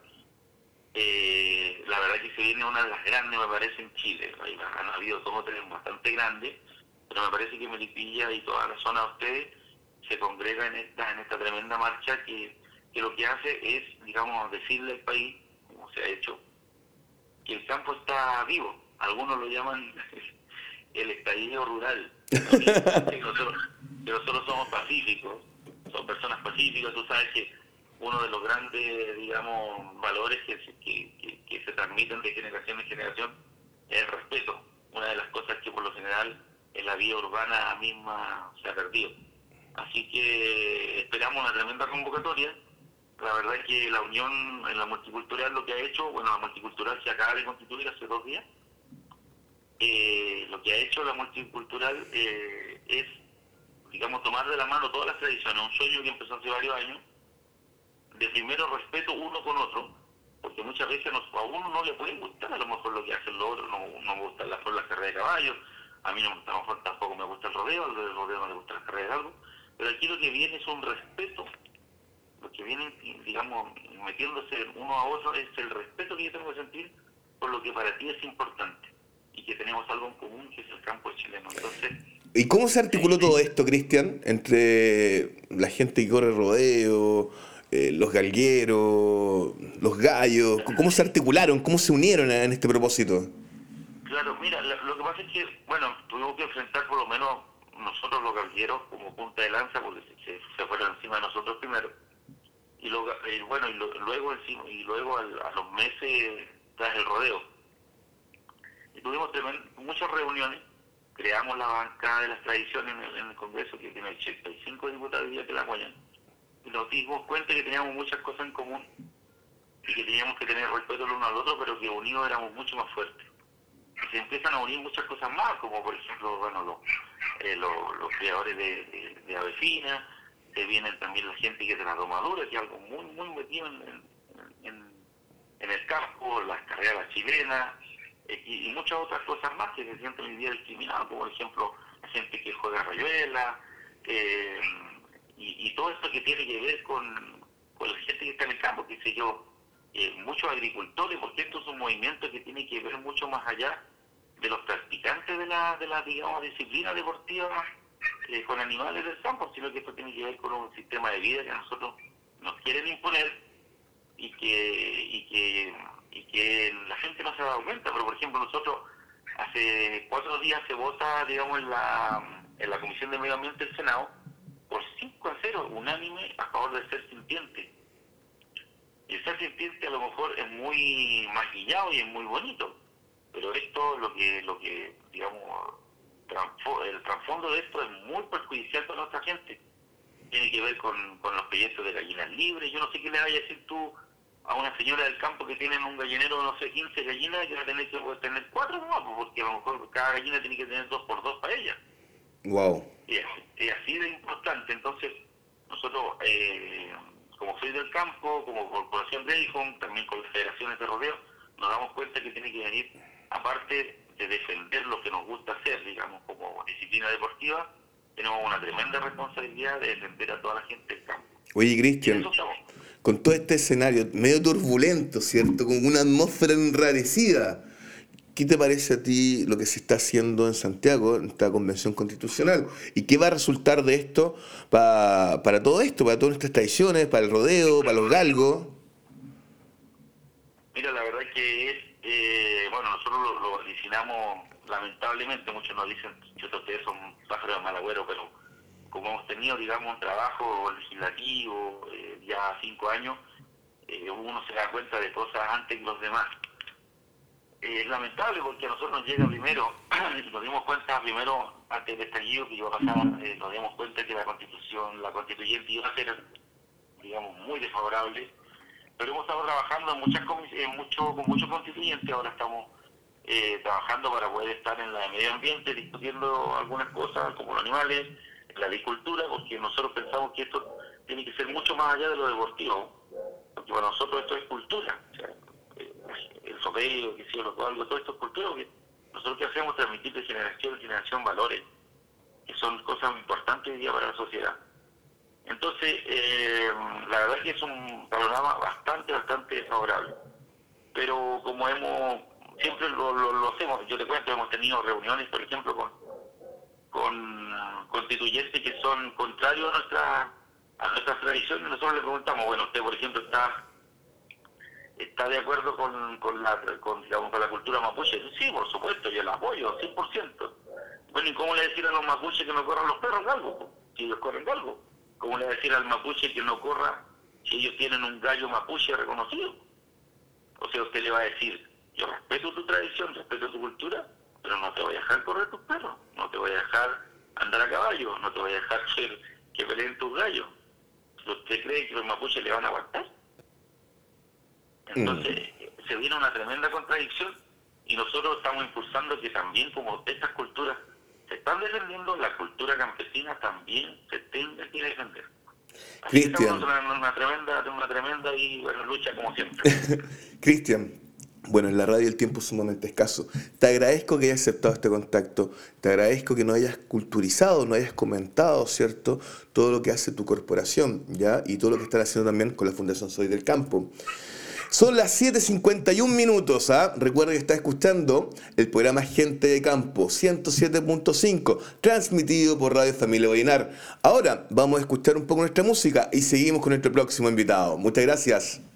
Speaker 7: Eh, la verdad que se viene una de las grandes, me parece, en Chile. Ahí han habido dos o tres bastante grandes, pero me parece que Melipilla y toda la zona de ustedes se congrega en esta, en esta tremenda marcha que, que lo que hace es, digamos, decirle al país, como se ha hecho, que el campo está vivo. Algunos lo llaman el estallido rural. nosotros, nosotros somos pacíficos, son personas pacíficas, tú sabes que uno de los grandes, digamos, valores que se transmiten de generación en generación es el respeto. Una de las cosas que por lo general en la vida urbana misma se ha perdido. Así que esperamos una tremenda convocatoria. La verdad es que la unión en la multicultural lo que ha hecho, bueno, la multicultural se acaba de constituir hace dos días. Eh, lo que ha hecho la multicultural eh, es, digamos, tomar de la mano todas las tradiciones, un sueño que empezó hace varios años, de primero respeto uno con otro, porque muchas veces a uno no le puede gustar a lo mejor lo que hacen los otros, no, no me gusta la flor, la carrera de caballos, a mí no, a lo mejor tampoco me gusta el rodeo, al rodeo no le gusta la carrera de algo, pero aquí lo que viene es un respeto, lo que viene, digamos, metiéndose uno a otro es el respeto que yo tengo que sentir por lo que para ti es importante y que tenemos algo en común que es el campo chileno. Entonces,
Speaker 1: ¿Y cómo se articuló todo esto, Cristian, entre la gente que corre rodeo, eh, los galgueros, los gallos? ¿Cómo se articularon? ¿Cómo se unieron en este propósito?
Speaker 7: Claro, mira, lo, que pasa es que, bueno, tuvimos que enfrentar por lo menos nosotros los galgueros como punta de lanza, porque se, fueron encima de nosotros primero. Y, lo, y bueno, y lo- luego encima, y luego al- a los meses tras el rodeo. Tuvimos muchas reuniones, creamos la bancada de las tradiciones en el, en el Congreso, que tiene 85 diputados día que la apoyan. Y nos dimos cuenta que teníamos muchas cosas en común y que teníamos que tener respeto el uno al otro, pero que unidos éramos mucho más fuertes y se empiezan a unir muchas cosas más, como por ejemplo, bueno, los, eh, los, los criadores de, de, de aves finas, que vienen también la gente que es de la domadura, que es algo muy, muy metido en, en, el campo, las carreras chilenas, y, y muchas otras cosas más que se sienten hoy día discriminadas, como por ejemplo la gente que juega rayuela, eh, y, todo esto que tiene que ver con, la gente que está en el campo, qué sé yo, eh, muchos agricultores, porque esto es un movimiento que tiene que ver mucho más allá de los practicantes de la, de la digamos, disciplina deportiva eh, con animales del campo, sino que esto tiene que ver con un sistema de vida que nosotros nos quieren imponer y que, y que, y que la gente no se ha dado cuenta. Pero, por ejemplo, nosotros hace cuatro días se vota, digamos, en la, en la Comisión de Medio Ambiente del Senado por 5 a 0, unánime a favor del ser sintiente. Y el ser sintiente a lo mejor es muy maquillado y es muy bonito, pero esto lo que, lo que digamos, el trasfondo de esto es muy perjudicial para nuestra gente. Tiene que ver con, con los proyectos de gallinas libres. Yo no sé qué le vaya a decir tú a una señora del campo que tiene un gallinero, no sé, 15 gallinas, que va a tener que poder tener cuatro nomás, pues, porque a lo mejor cada gallina tiene que tener dos por dos para ella.
Speaker 1: Wow.
Speaker 7: Y así, y así de importante. Entonces, nosotros, eh, como soy del campo, como Corporación Raycom, también con las federaciones de rodeo, nos damos cuenta que tiene que venir, aparte de defender lo que nos gusta hacer, digamos, como disciplina deportiva, tenemos una tremenda responsabilidad de defender a toda la gente del campo.
Speaker 1: Oye, Cristian. Con todo este escenario medio turbulento, ¿cierto? Con una atmósfera enrarecida. ¿Qué te parece a ti lo que se está haciendo en Santiago, en esta convención constitucional? ¿Y qué va a resultar de esto pa- para todo esto, para todas nuestras tradiciones, para el rodeo, para los galgos?
Speaker 7: Mira, la verdad que es, eh, bueno, nosotros lo, lo lamentablemente, muchos nos dicen que ustedes son pájaros de mal agüero, pero como hemos tenido, digamos, un trabajo legislativo eh, ya cinco años, eh, uno se da cuenta de cosas antes que los demás. Eh, es lamentable porque a nosotros nos llega primero, nos dimos cuenta primero, antes del estallido que iba a pasar, eh, nos dimos cuenta que la constitución, la constituyente iba a ser, digamos, muy desfavorable pero hemos estado trabajando en muchas en mucho, con muchos constituyentes, ahora estamos eh, trabajando para poder estar en la de medio ambiente, discutiendo algunas cosas como los animales, la agricultura, porque nosotros pensamos que esto tiene que ser mucho más allá de lo deportivo, porque para nosotros esto es cultura, eh, el sopeo, que sea, lo algo, todo esto es cultura, porque nosotros que hacemos transmitir de generación en generación valores, que son cosas importantes hoy día para la sociedad. Entonces, eh, la verdad es que es un programa bastante, bastante favorable. Pero como hemos, siempre lo, lo, lo hacemos, yo te cuento, hemos tenido reuniones, por ejemplo, con, con constituyentes que son contrarios a nuestra a nuestras tradiciones, nosotros le preguntamos, bueno, usted por ejemplo está está de acuerdo con, con la con, digamos, con la cultura mapuche. Sí, por supuesto, yo la apoyo, 100%. Bueno, ¿y cómo le decir a los mapuches que no corran los perros galgos? Si ellos corren galgos. ¿Cómo le decir al mapuche que no corra si ellos tienen un gallo mapuche reconocido? O sea, usted le va a decir, yo respeto tu tradición, respeto tu cultura, pero no te voy a dejar correr tus perros, no te voy a dejar andar a caballo, no te voy a dejar ser, que peleen tus gallos. ¿Usted cree que los mapuches le van a aguantar? Entonces, se viene una tremenda contradicción y nosotros estamos impulsando que también como estas culturas se están defendiendo, la cultura campesina también se tenga que defender.
Speaker 3: Cristian.
Speaker 7: estamos en una, una tremenda, una tremenda y bueno, lucha como siempre.
Speaker 3: Cristian, bueno, en la radio el tiempo es sumamente escaso. Te agradezco que hayas aceptado este contacto, te agradezco que no hayas culturizado, no hayas comentado, ¿cierto? Todo lo que hace tu corporación, ¿ya? Y todo lo que están haciendo también con la Fundación Soy del Campo. Son las 7.51 minutos, ¿ah? Recuerda que está escuchando el programa Gente de Campo 107.5, transmitido por Radio Familia Vallenar. Ahora vamos a escuchar un poco nuestra música y seguimos con nuestro próximo invitado. Muchas gracias.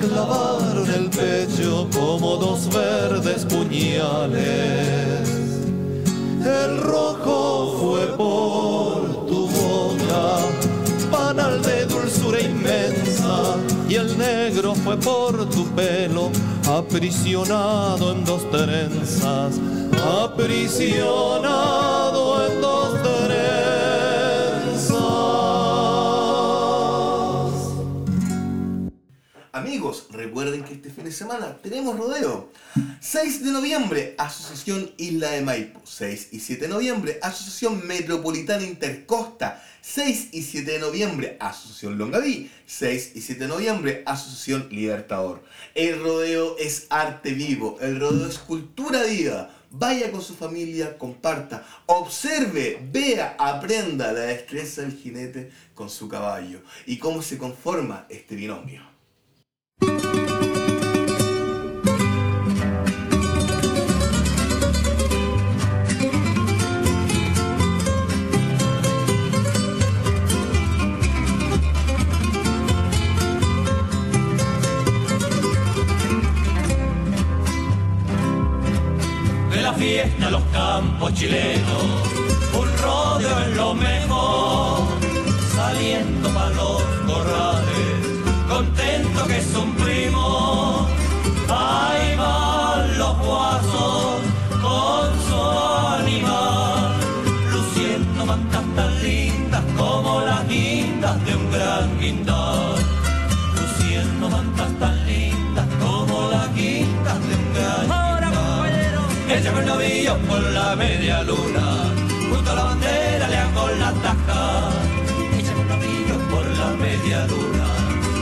Speaker 6: Clavaron el pecho como dos verdes puñales. El rojo fue por tu boca, panal de dulzura inmensa, y el negro fue por tu pelo, aprisionado en dos trenzas, aprisionado en dos
Speaker 1: Amigos, recuerden que este fin de semana tenemos rodeo. 6 de noviembre, Asociación Isla de Maipo. 6 y 7 de noviembre, Asociación Metropolitana Intercosta. 6 y 7 de noviembre, Asociación Longaví. 6 y 7 de noviembre, Asociación Libertador. El rodeo es arte vivo, el rodeo es cultura viva. Vaya con su familia, comparta, observe, vea, aprenda la destreza del jinete con su caballo y cómo se conforma este binomio.
Speaker 8: De la fiesta los campos chilenos, un rodeo es lo mejor, Novillo por la media luna, junto a la bandera le hago la taja. Échame un novillo por la media luna,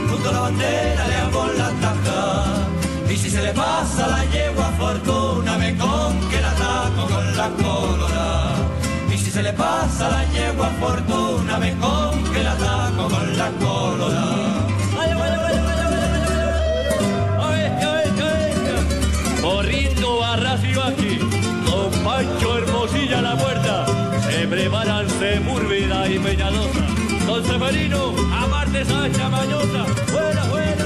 Speaker 8: junto a la bandera le hago la taja. Y si se le pasa la yegua fortuna, me con que la taco con la corona. Y si se le pasa la yegua fortuna, me con
Speaker 9: Peñalosa y Peñalosa. Don Seferino, aparte esa chamañosa. Fuera, fuera.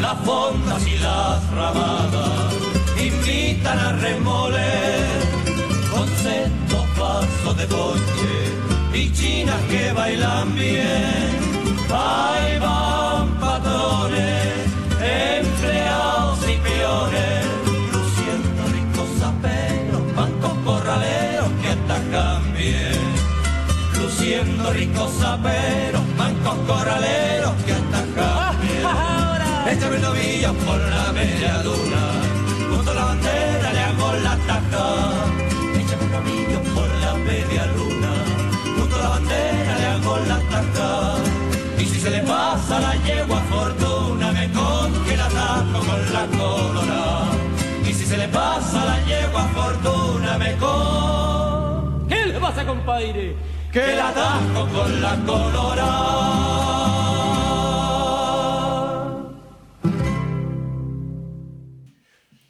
Speaker 8: Las fondas y las ramadas invitan a remoler con sendos pasos de coche y chinas que bailan bien. Ahí van patrones, empleados y peones con corraleros que hasta cambien. Luciendo ricos saperos, mancos corraleros que hasta cambien. Échame el novillo por la media luna, junto a la bandera le hago la taca. Échame el novillo por la media luna, junto a la bandera le hago la taca. Y si se le pasa la fortuna, me con...
Speaker 9: ¿Qué le pasa, compadre?
Speaker 8: que la atajo con la colorada.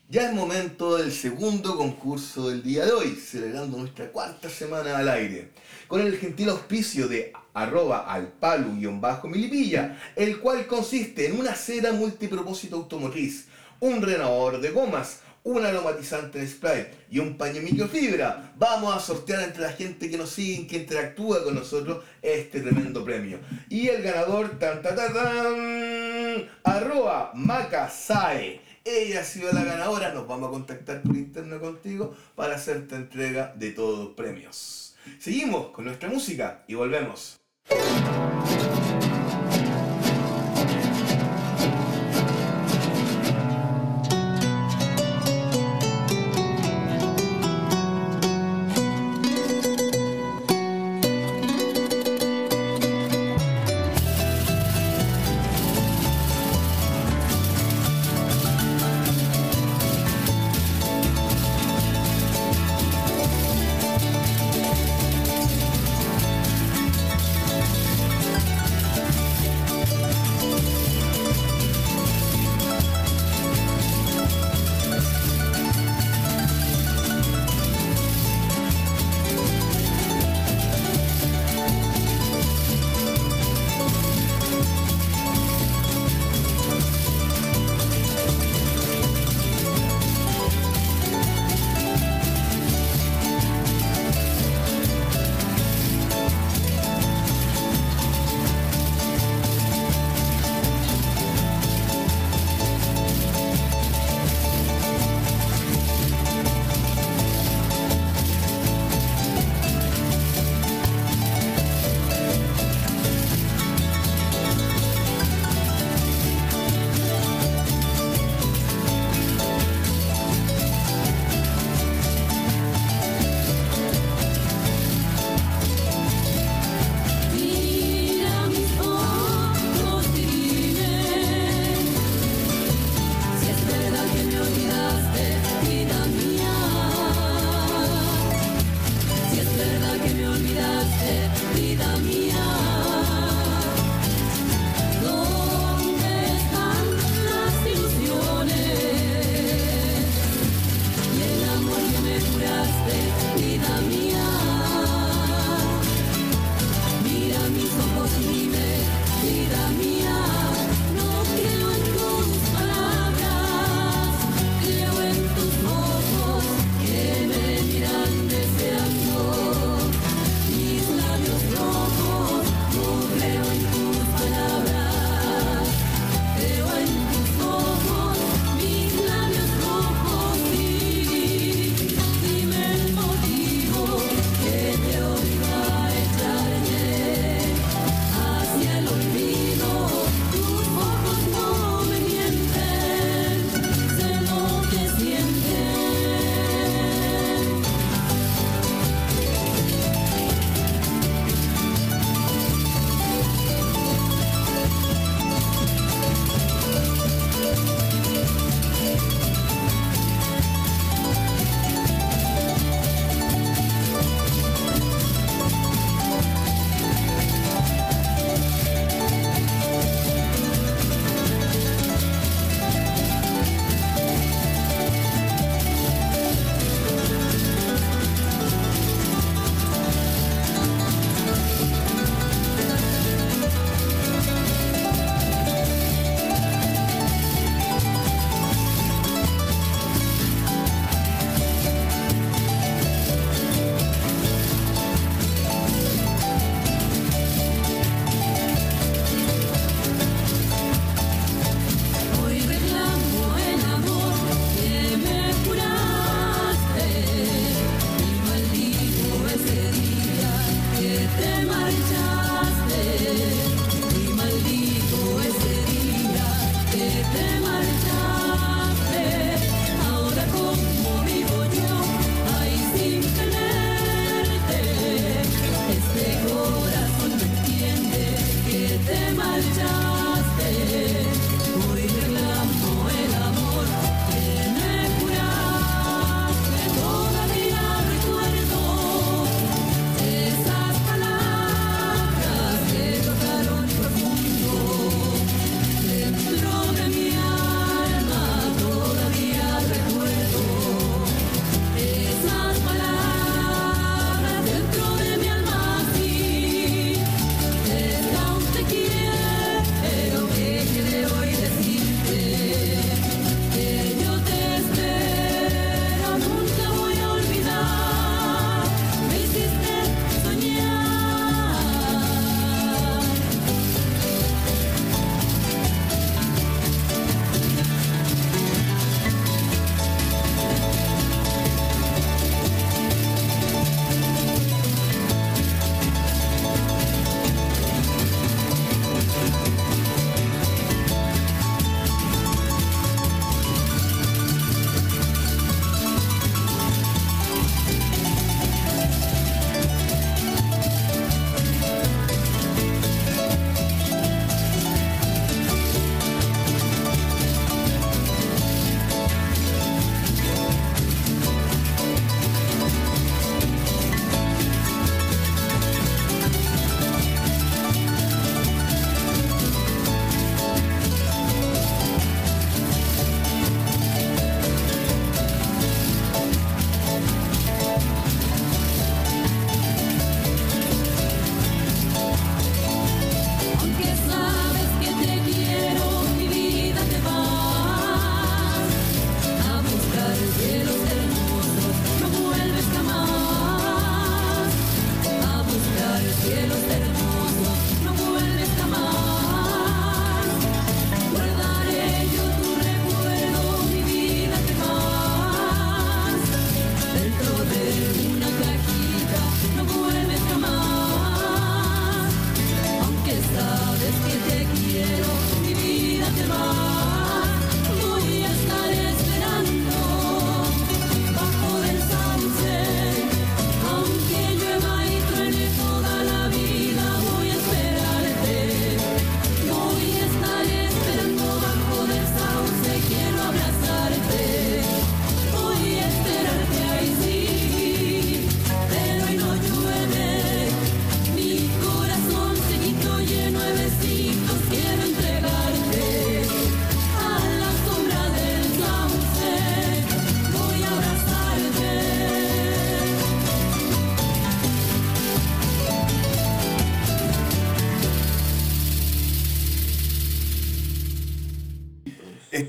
Speaker 1: Ya es momento del segundo concurso del día de hoy, celebrando nuestra cuarta semana al aire, con el gentil auspicio de arroba al bajo milipilla, el cual consiste en una cera multipropósito automotriz, un renovador de gomas, un aromatizante en spray y un paño microfibra. Vamos a sortear entre la gente que nos sigue, que interactúa con nosotros, este tremendo premio. Y el ganador, tan, tan, tan, tan, arroba macasae. Ella ha sido la ganadora, nos vamos a contactar por interno contigo para hacerte entrega de todos los premios. Seguimos con nuestra música y volvemos.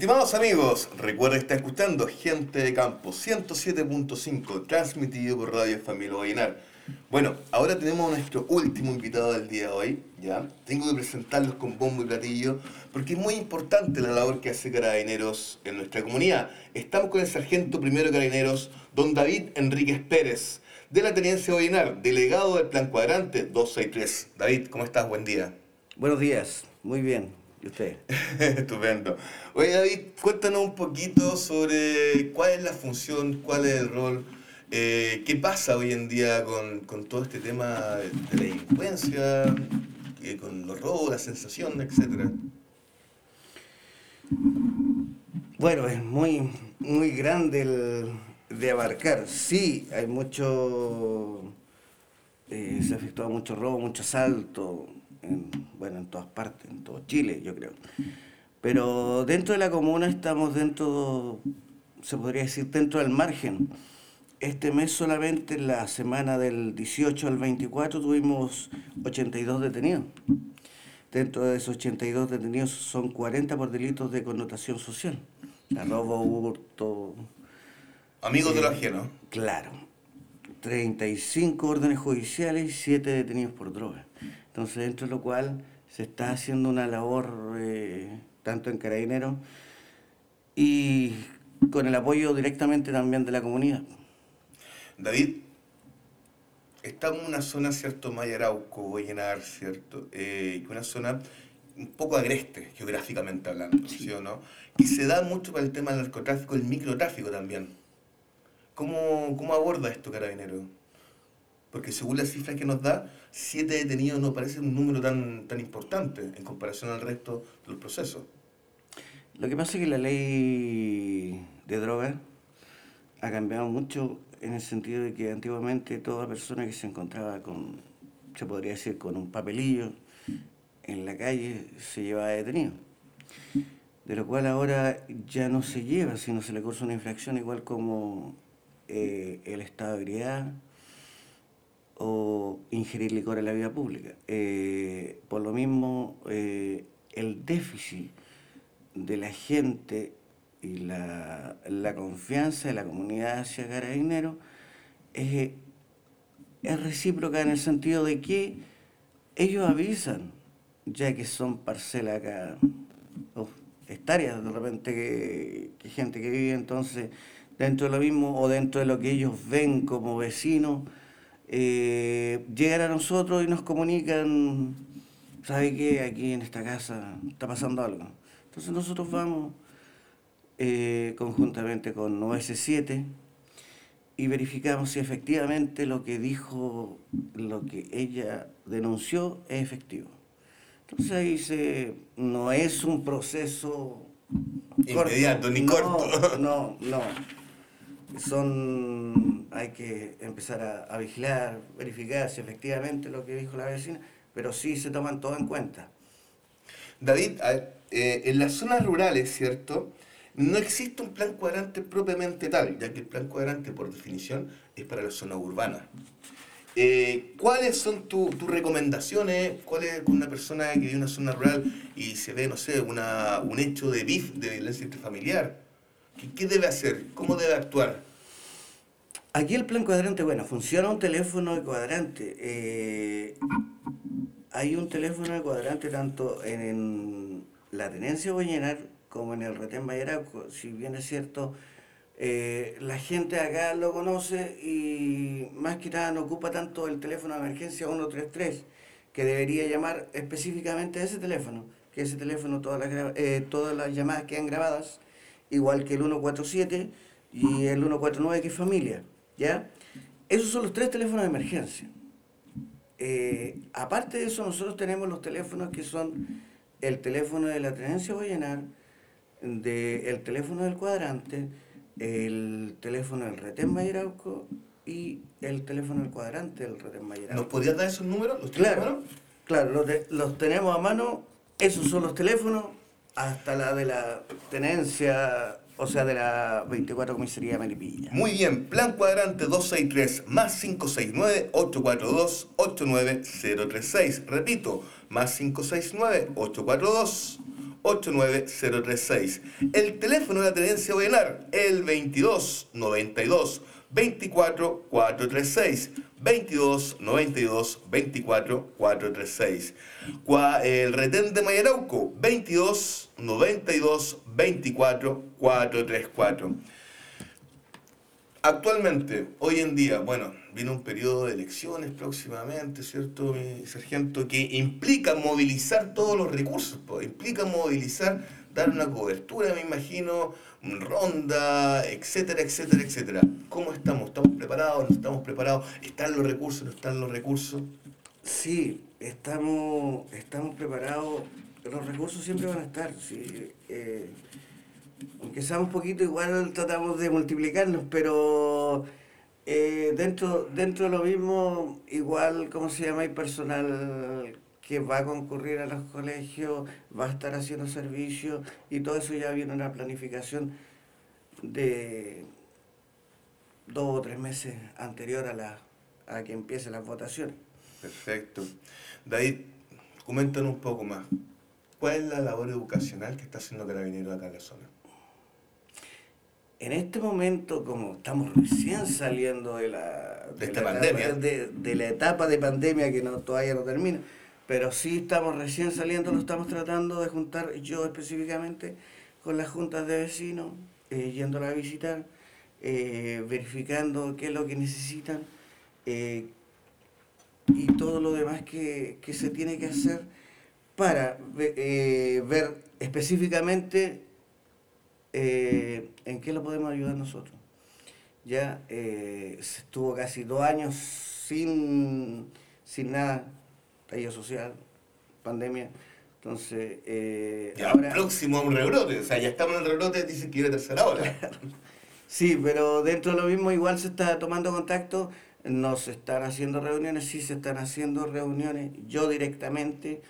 Speaker 1: Estimados amigos, recuerda que está escuchando Gente de Campo 107.5, transmitido por Radio Familia Vallenar. Bueno, ahora tenemos a nuestro último invitado del día de hoy, ¿ya? Tengo que presentarlos con bombo y platillo, porque es muy importante la labor que hace Carabineros en nuestra comunidad. Estamos con el sargento primero de Carabineros, don David Enríquez Pérez, de la Tenencia Vallenar, delegado del Plan Cuadrante 263. David, ¿cómo estás? Buen día.
Speaker 10: Buenos días, muy bien. ¿Y usted?
Speaker 1: Estupendo. Oye David, cuéntanos un poquito sobre cuál es la función, cuál es el rol, eh, qué pasa hoy en día con, con todo este tema de la delincuencia, eh, con los robos, la sensación, etcétera.
Speaker 10: Bueno, es muy, muy grande el de abarcar. Sí, hay mucho. eh, se ha efectuado mucho robo, mucho asalto, en, bueno, en todas partes, en todo Chile, yo creo. Pero dentro de la comuna estamos dentro, se podría decir, dentro del margen. Este mes solamente, en la semana del 18 al 24, tuvimos 82 detenidos. Dentro de esos 82 detenidos son 40 por delitos de connotación social. Robo, hurto,
Speaker 1: Amigos de lo ajeno.
Speaker 10: Claro. 35 órdenes judiciales y 7 detenidos por droga. Entonces, dentro de lo cual se está haciendo una labor eh, tanto en Carabineros y con el apoyo directamente también de la comunidad.
Speaker 1: David, estamos en una zona, ¿cierto? Mayarauco, Vallenar, ¿cierto? Eh, una zona un poco agreste, geográficamente hablando, ¿sí, o no? Y se da mucho para el tema del narcotráfico, el microtráfico también. ¿Cómo, cómo aborda esto Carabinero? Porque según las cifras que nos da, siete detenidos no parece un número tan, tan importante en comparación al resto de los procesos.
Speaker 10: Lo que pasa es que la ley de drogas ha cambiado mucho en el sentido de que antiguamente toda persona que se encontraba con, se podría decir, con un papelillo en la calle se llevaba detenido. De lo cual ahora ya no se lleva, sino se le cursa una infracción igual como eh, el estado de ebriedad o ingerir licor en la vía pública. Eh, por lo mismo, eh, el déficit de la gente y la, confianza de la comunidad hacia Carabineros es, es recíproca en el sentido de que ellos avisan, ya que son parcelas acá, o hectáreas de repente que gente que vive entonces dentro de lo mismo o dentro de lo que ellos ven como vecinos, eh, llegan a nosotros y nos comunican, ¿sabe qué? Aquí en esta casa está pasando algo. Entonces nosotros vamos eh, conjuntamente con OS7 y verificamos si efectivamente lo que dijo, lo que ella denunció es efectivo. Entonces ahí se, no es un proceso
Speaker 1: Inmediato, ni
Speaker 10: No,
Speaker 1: corto.
Speaker 10: No, no. Son, hay que empezar a, vigilar, verificar si efectivamente lo que dijo la vecina, pero sí se toman todo en cuenta.
Speaker 1: David, ver, eh, en las zonas rurales, ¿cierto? No existe un plan cuadrante propiamente tal, ya que el plan cuadrante, por definición, es para las zonas urbanas. Eh, ¿Cuáles son tu- tus recomendaciones? ¿Cuál es una persona que vive en una zona rural y se ve, no sé, una, un hecho de BIF, de violencia intrafamiliar? ¿Qué, qué debe hacer? ¿Cómo debe actuar?
Speaker 10: Aquí el plan cuadrante, bueno, funciona un teléfono de cuadrante. eh, hay un teléfono de cuadrante tanto en, en la tenencia Boyenar como en el retén Vallarauco. Si bien es cierto, eh, la gente acá lo conoce y más que nada no ocupa tanto el teléfono de emergencia 133, que debería llamar específicamente a ese teléfono, que ese teléfono todas las, eh, todas las llamadas quedan grabadas, igual que el 147 y el 149 que es familia, ¿ya? Esos son los tres teléfonos de emergencia. Eh, aparte de eso, nosotros tenemos los teléfonos que son el teléfono de la tenencia Boyenar, de el teléfono del cuadrante, el teléfono del retén Mayarauco y el teléfono del cuadrante del retén Mayarauco.
Speaker 1: ¿Nos podrías dar esos números? ¿Los
Speaker 10: Claro, claro, los, de- los tenemos a mano, esos son los teléfonos, hasta la de la tenencia, o sea, de la 24 Comisaría de Melipilla.
Speaker 1: Muy bien, plan cuadrante 263 más 569-842-89036. Repito, más 569-842-89036. El teléfono de la tenencia Boyenar, el 22 92 24 436. 22 92 24 436. Cua- El retén de Mayarauco, 22 92 24 434. Actualmente, hoy en día, bueno, viene un periodo de elecciones próximamente, ¿cierto, mi sargento? Que implica movilizar todos los recursos, implica movilizar, dar una cobertura, me imagino, ronda, etcétera, etcétera, etcétera. ¿Cómo estamos? ¿Estamos preparados? ¿No estamos preparados? ¿Están los recursos? ¿No están los recursos?
Speaker 10: Sí, estamos, estamos preparados, los recursos siempre van a estar. sí, eh, aunque sea un poquito, igual tratamos de multiplicarnos, pero eh, dentro, dentro de lo mismo, igual, ¿cómo se llama? Hay personal que va a concurrir a los colegios, va a estar haciendo servicios y todo eso ya viene una planificación de dos o tres meses anterior a, la, a que empiecen las votaciones.
Speaker 1: Perfecto. David, coméntanos un poco más. ¿Cuál es la labor educacional que está haciendo Carabineros acá en la zona?
Speaker 10: En este momento, como estamos recién saliendo de la,
Speaker 1: De esta
Speaker 10: la
Speaker 1: pandemia.
Speaker 10: etapa de, de la etapa de pandemia que no, todavía no termina, pero sí estamos recién saliendo, lo estamos tratando de juntar yo específicamente con las juntas de vecinos, eh, yéndola a visitar, eh, verificando qué es lo que necesitan eh, y todo lo demás que, que se tiene que hacer para eh, ver específicamente en qué lo podemos ayudar nosotros. ya estuvo casi dos años sin, sin nada, estallido social, pandemia. Entonces, eh,
Speaker 1: Ya
Speaker 10: ahora-
Speaker 1: próximo a un rebrote, o sea, ya estamos en el rebrote, dicen que viene tercera ola.
Speaker 10: Sí, pero dentro de lo mismo igual se está tomando contacto, no se están haciendo reuniones, sí se están haciendo reuniones, yo directamente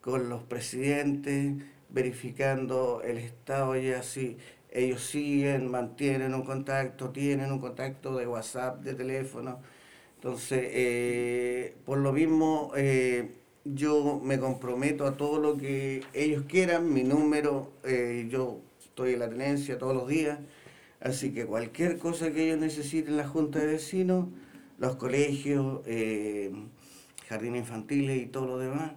Speaker 10: con los presidentes, verificando el estado y así. Ellos siguen, mantienen un contacto, tienen un contacto de WhatsApp, de teléfono. Entonces, eh, por lo mismo, eh, yo me comprometo a todo lo que ellos quieran, mi número, eh, yo estoy en la tenencia todos los días. Así que cualquier cosa que ellos necesiten, la Junta de Vecinos, los colegios, eh, jardines infantiles y todo lo demás,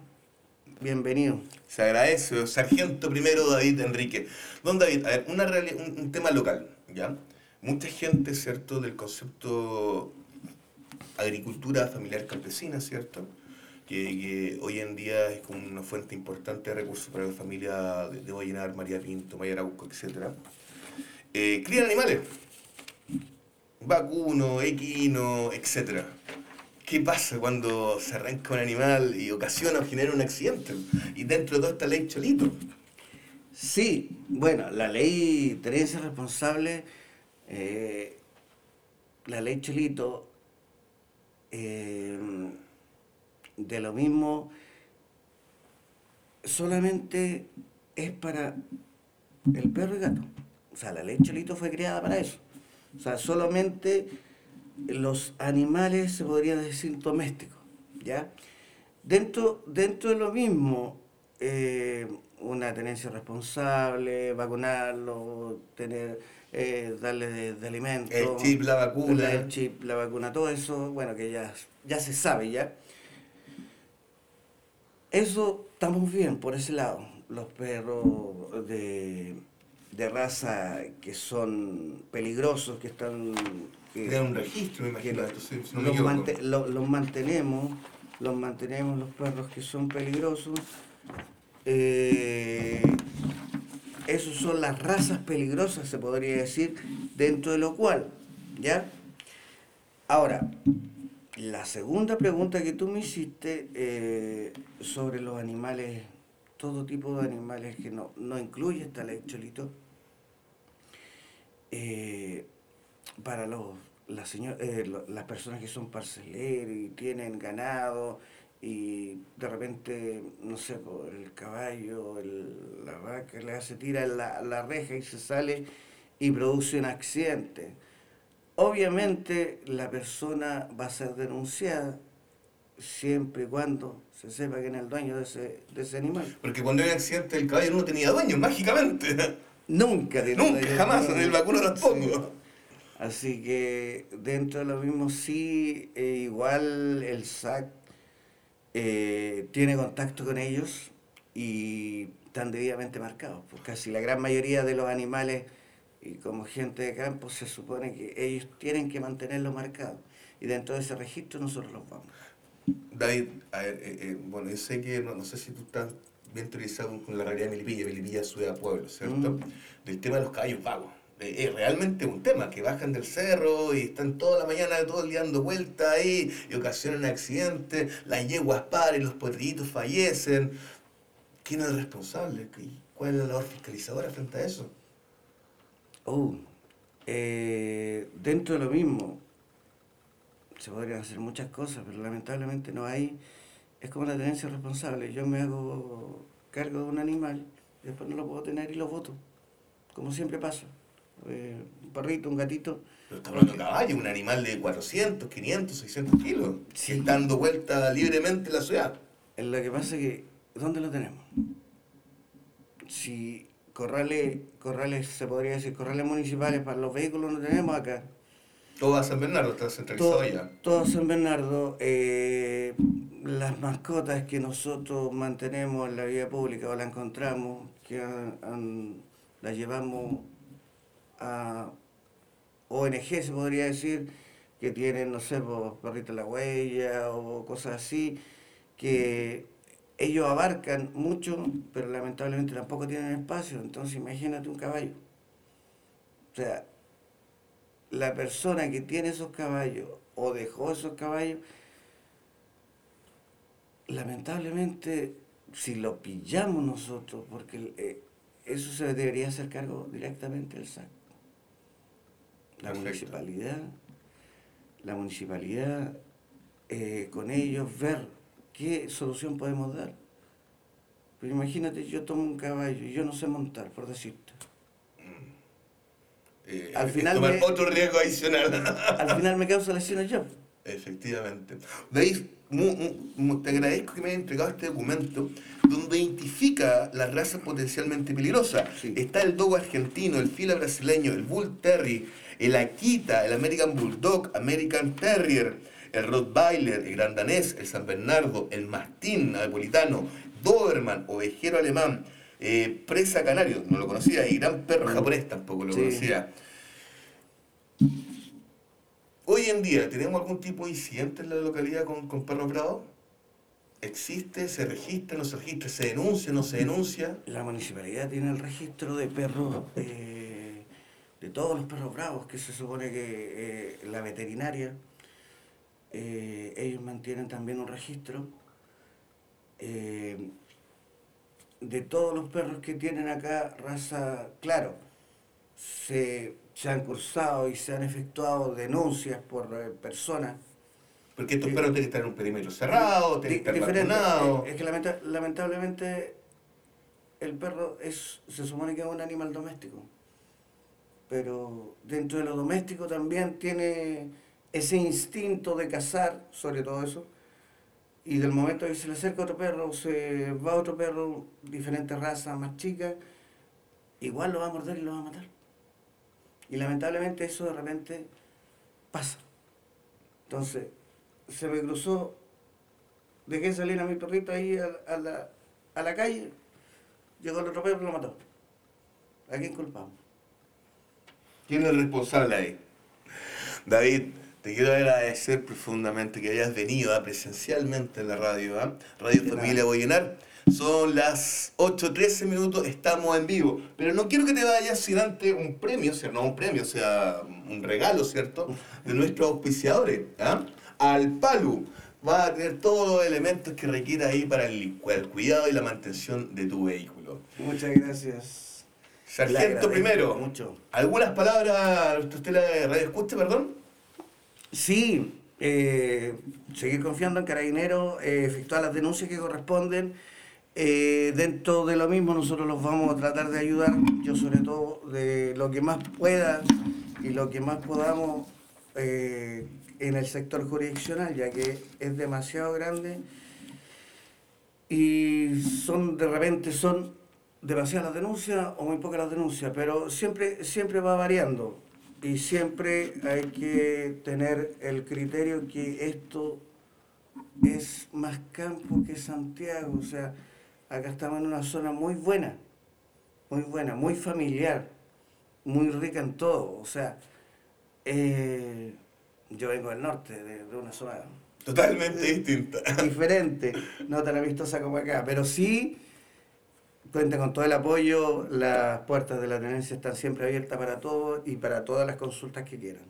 Speaker 10: bienvenido.
Speaker 1: Se agradece, sargento primero David Enrique. Don David, a ver, una un, un tema local, ¿ya? Mucha gente, ¿cierto?, del concepto agricultura familiar campesina, ¿cierto? Que, que hoy en día es como una fuente importante de recursos para la familia de, de María Pinto, Maya Arauco, etc. Eh, animales, vacuno, equino, etc. ¿Qué pasa cuando se arranca un animal y ocasiona o genera un accidente? Y dentro de toda esta ley cholito.
Speaker 10: Sí, bueno, la ley tenencia responsable, eh, la ley Cholito, eh, de lo mismo, solamente es para el perro y gato. O sea, la ley Cholito fue creada para eso. O sea, solamente los animales se podrían decir domésticos, ¿ya? Dentro, dentro de lo mismo, eh, una tenencia responsable, vacunarlo, tener, eh, darle de, de alimento.
Speaker 1: El chip, la vacuna.
Speaker 10: El chip, la vacuna, todo eso, bueno, que ya, ya se sabe ya. Eso estamos bien por ese lado. Los perros de, de raza que son peligrosos, que están... que-
Speaker 1: Tiene un registro, me imagino. no
Speaker 10: mante- lo- los mantenemos, los mantenemos los perros que son peligrosos. Eh, esos son las razas peligrosas, se podría decir, dentro de lo cual, ¿ya? Ahora, la segunda pregunta que tú me hiciste eh, sobre los animales, todo tipo de animales que no, no incluye esta ley, Cholito, eh, para los, las, señor- eh, las personas que son parceleros y tienen ganado y de repente, no sé, el caballo, el- la vaca le hace tira la, la reja y se sale y produce un accidente. Obviamente la persona va a ser denunciada siempre y cuando se sepa quién es el dueño de ese, de ese animal.
Speaker 1: Porque cuando hay accidente el caballo no tenía dueño, mágicamente.
Speaker 10: Nunca tiene
Speaker 1: Nunca,
Speaker 10: dueño.
Speaker 1: jamás, en el vacuno tampoco.
Speaker 10: Sí. Así que dentro de lo mismo sí, eh, igual el SAC eh, tiene contacto con ellos y están debidamente marcados. Pues casi la gran mayoría de los animales y como gente de campo se supone que ellos tienen que mantenerlo marcado. Y dentro de ese registro nosotros los vamos.
Speaker 1: David, a ver, eh, eh, bueno, yo sé que, no, no sé si tú estás bien teorizado con la realidad de Melipilla, Melipilla es ciudad pueblo, ¿cierto?
Speaker 10: Mm.
Speaker 1: Del tema de los caballos vagos. Eh, Es realmente un tema, que bajan del cerro y están toda la mañana, todo el día dando vueltas ahí y ocasionan accidentes, las yeguas paren, los potrillitos fallecen. ¿Quién es responsable? ¿Qué- ¿Cuál es la labor fiscalizadora frente a eso?
Speaker 10: Oh, eh, dentro de lo mismo, se podrían hacer muchas cosas, pero lamentablemente no hay. Es como la tenencia responsable. Yo me hago cargo de un animal, después no lo puedo tener y lo voto. Como siempre pasa. Eh, un perrito, un gatito.
Speaker 1: Pero estamos hablando de caballo, un animal de 400, 500, 600 kilos,
Speaker 10: Sí.
Speaker 1: que está dando vueltas libremente en la ciudad.
Speaker 10: Eh, Lo que pasa es que, ¿dónde lo tenemos? Si corrales, corrales, se podría decir, corrales municipales para los vehículos no tenemos acá.
Speaker 1: Todo a San Bernardo está centralizado
Speaker 10: todo,
Speaker 1: allá.
Speaker 10: todo San Bernardo, eh, las mascotas que nosotros mantenemos en la vía pública o las encontramos, que han- han- las llevamos a ONG, se podría decir, que tienen, no sé, pues, perrito la huella o cosas así, que ellos abarcan mucho, pero lamentablemente tampoco tienen espacio. Entonces imagínate un caballo. O sea, la persona que tiene esos caballos o dejó esos caballos, lamentablemente, si lo pillamos nosotros, porque eh, eso se debería hacer cargo directamente del SAC. La
Speaker 1: Perfecto.
Speaker 10: municipalidad, la municipalidad, eh, con ellos ver qué solución podemos dar. Pero imagínate, yo tomo un caballo y yo no sé montar, por decirte.
Speaker 1: Eh,
Speaker 10: Al final
Speaker 1: tomar
Speaker 10: me-
Speaker 1: otro riesgo adicional.
Speaker 10: Al final me causa lesiones yo.
Speaker 1: Efectivamente. Mu- te agradezco que me hayas entregado este documento donde identifica las razas potencialmente peligrosas.
Speaker 10: Sí.
Speaker 1: Está el dogo argentino, el fila brasileño, el bull terry, el akita, el American bulldog, American terrier, el rottweiler, el gran danés, el san bernardo, el mastín napolitano, doberman, ovejero alemán, eh, presa canario, no lo conocía, y gran perro japonés tampoco lo
Speaker 10: Sí.
Speaker 1: conocía. Hoy en día, ¿tenemos algún tipo de incidente en la localidad con, con perros bravos? ¿Existe? ¿Se registra? ¿No se registra? ¿Se denuncia? ¿No se denuncia?
Speaker 10: La municipalidad tiene el registro de perros, eh, de todos los perros bravos, que se supone que eh, la veterinaria, eh, ellos mantienen también un registro eh, de todos los perros que tienen acá raza, claro, se, se han cursado y se han efectuado denuncias por personas
Speaker 1: Porque estos perros tienen que estar en un perímetro cerrado, tienen que estar vacunados.
Speaker 10: Es que lamenta- lamentablemente el perro es, se supone que es un animal doméstico. Pero dentro de lo doméstico también tiene ese instinto de cazar, sobre todo eso. Y del momento que se le acerca otro perro, se va otro perro, diferentes razas, más chicas, igual lo va a morder y lo va a matar. Y lamentablemente eso de repente pasa. Entonces, se me cruzó, dejé salir a mi perrito ahí a la, a la calle, llegó el otro perro y lo mató. ¿A quién culpamos?
Speaker 1: ¿Quién es el responsable ahí? David, te quiero agradecer profundamente que hayas venido ¿ah? presencialmente en la radio, ¿ah? Radio Familia. Boyenar. Son las 8.13 minutos, estamos en vivo. Pero no quiero que te vayas sin antes un premio, o sea, no un premio, o sea, un regalo, ¿cierto? De nuestros auspiciadores. ¿ah? Al Palu va a tener todos los elementos que requiere ahí para el, el cuidado y la mantención de tu vehículo.
Speaker 10: Muchas gracias.
Speaker 1: Sargento primero,
Speaker 10: mucho.
Speaker 1: ¿algunas palabras usted la radio escucha, perdón?
Speaker 10: Sí, eh, seguir confiando en Carabineros, eh, efectuar las denuncias que corresponden. Eh, dentro de lo mismo nosotros los vamos a tratar de ayudar, yo sobre todo de lo que más pueda y lo que más podamos eh, en el sector jurisdiccional, ya que es demasiado grande y son de repente son demasiadas las denuncias o muy pocas las denuncias, pero siempre, siempre va variando y siempre hay que tener el criterio que esto es más campo que Santiago, o sea, acá estamos en una zona muy buena, muy buena, muy familiar, muy rica en todo, o sea, eh, yo vengo del norte, de, de una zona
Speaker 1: Totalmente distinta.
Speaker 10: diferente, no tan amistosa como acá, pero sí cuenta con todo el apoyo, las puertas de la tenencia están siempre abiertas para todos y para todas las consultas que quieran.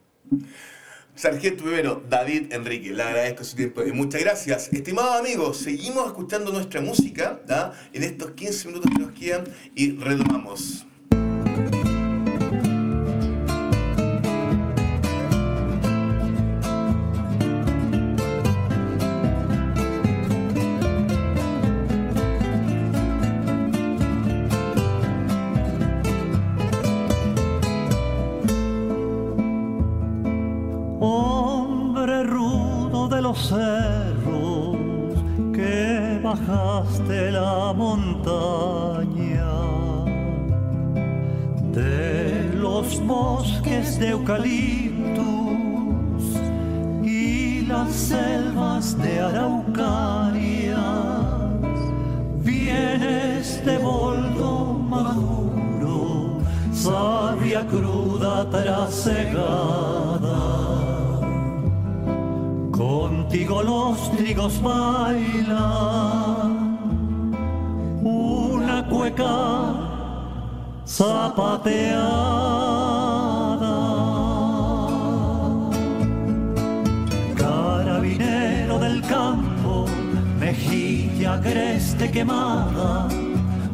Speaker 1: Sargento primero, David Enrique, le agradezco su tiempo y muchas gracias. Estimados amigos, seguimos escuchando nuestra música ¿da? en estos 15 minutos que nos quedan y retomamos.
Speaker 9: De eucaliptus y las selvas de araucaria, vienes de boldo maduro, sabia cruda trasegada. Contigo los trigos bailan una cueca zapateada.
Speaker 5: Agreste quemada,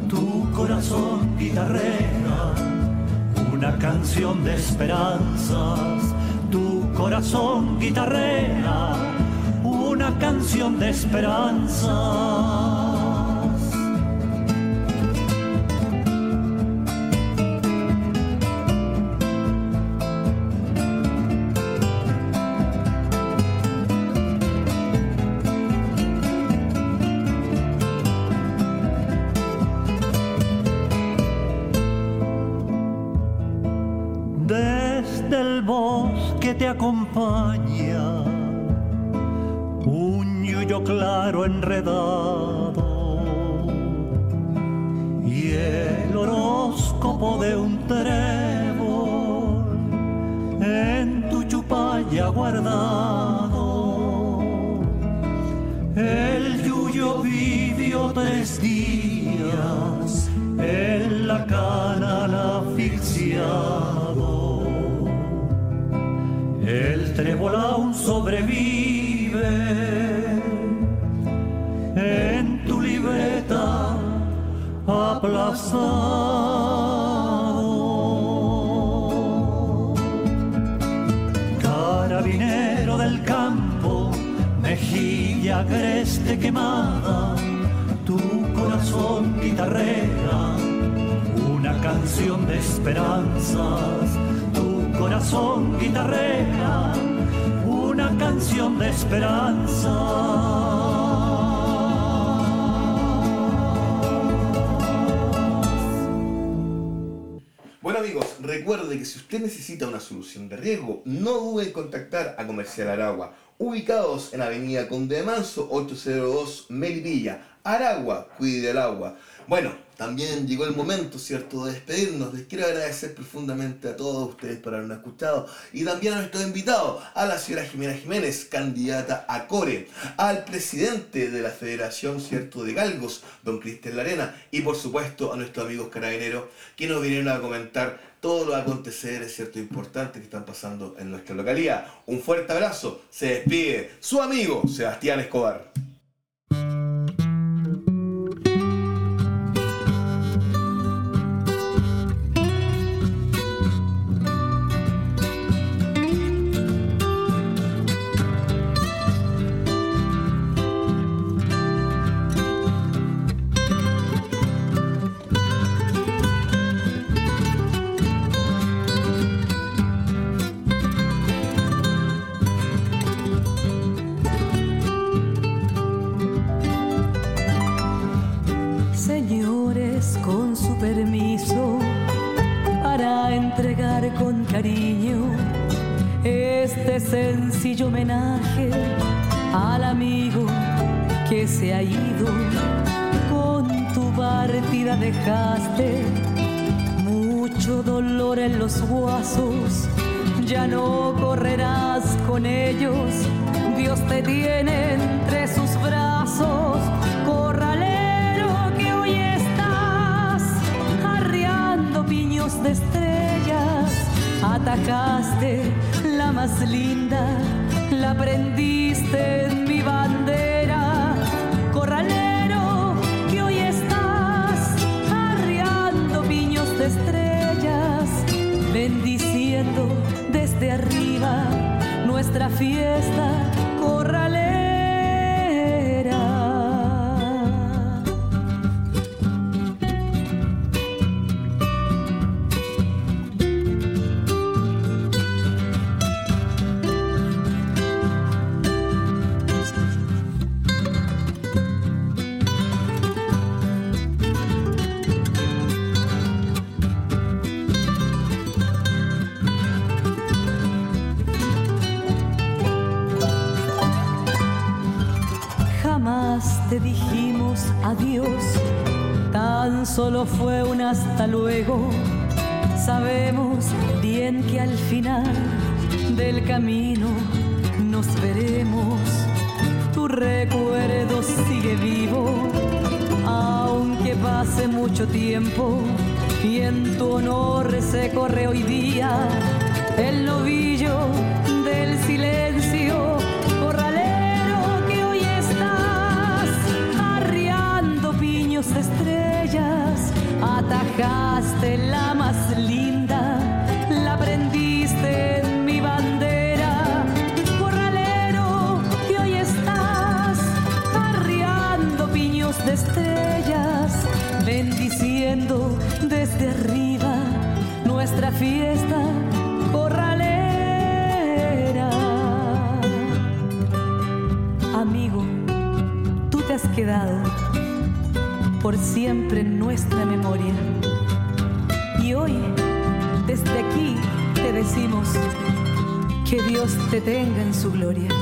Speaker 5: tu corazón guitarrera, una canción de esperanzas, tu corazón guitarrera, una canción de esperanzas.
Speaker 3: Si usted necesita una solución de riesgo, no dude en contactar a Comercial Aragua, ubicados en Avenida Conde de Manso, 802 Melipilla. Aragua, cuide el agua. Bueno, también llegó el momento, ¿cierto?, de despedirnos. Les quiero agradecer profundamente a todos ustedes por habernos escuchado y también a nuestros invitados, a la señora Jimena Jiménez, candidata a CORE, al presidente de la Federación, ¿cierto?, de Galgos, don Cristian Larena, y por supuesto a nuestros amigos carabineros que nos vinieron a comentar todos los aconteceres, ¿cierto?, importantes que están pasando en nuestra localidad. Un fuerte abrazo, se despide su amigo Sebastián Escobar.
Speaker 11: Te
Speaker 3: tenga en su gloria.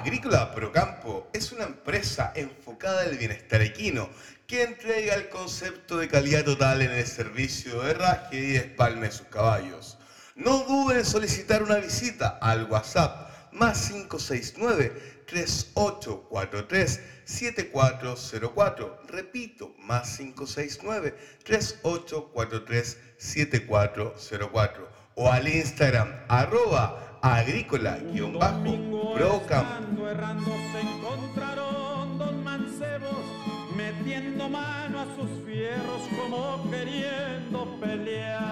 Speaker 1: Agrícola Procampo es una empresa enfocada en el bienestar equino que entrega el concepto de calidad total en el servicio de herraje y espalme de sus caballos. No duden en solicitar una visita al WhatsApp más 569-3843-7404. Repito, más 569-3843-7404. O al Instagram arroba
Speaker 5: errando se encontraron dos mancebos metiendo mano a sus fierros como queriendo pelear.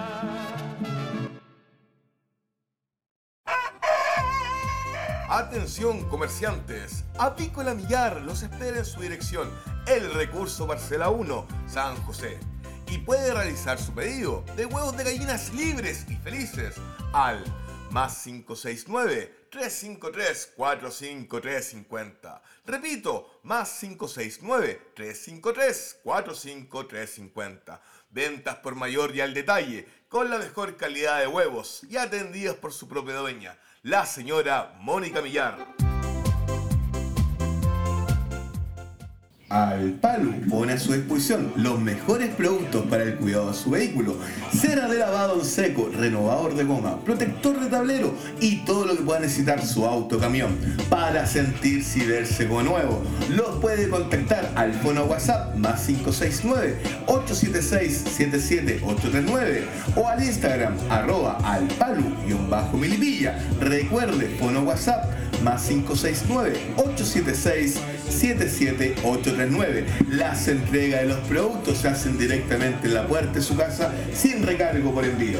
Speaker 1: Atención comerciantes, Apícola Millar los espera en su dirección, el recurso Parcela 1, San José. Y puede realizar su pedido de huevos de gallinas libres y felices al más 569-353-45350. Repito, más 569-353-45350. Ventas por mayor y al detalle, con la mejor calidad de huevos y atendidas por su propia dueña, la señora Mónica Millar. Alpalu pone a su disposición los mejores productos para el cuidado de su vehículo. Cera de lavado en seco, renovador de goma, protector de tablero y todo lo que pueda necesitar su auto camión para sentirse y verse como nuevo. Los puede contactar al fono WhatsApp más 569-876-77839 o al Instagram arroba alpalu-milipilla. Recuerde, fono WhatsApp más 569-876-77839. Las entregas de los productos se hacen directamente en la puerta de su casa sin recargo por envío.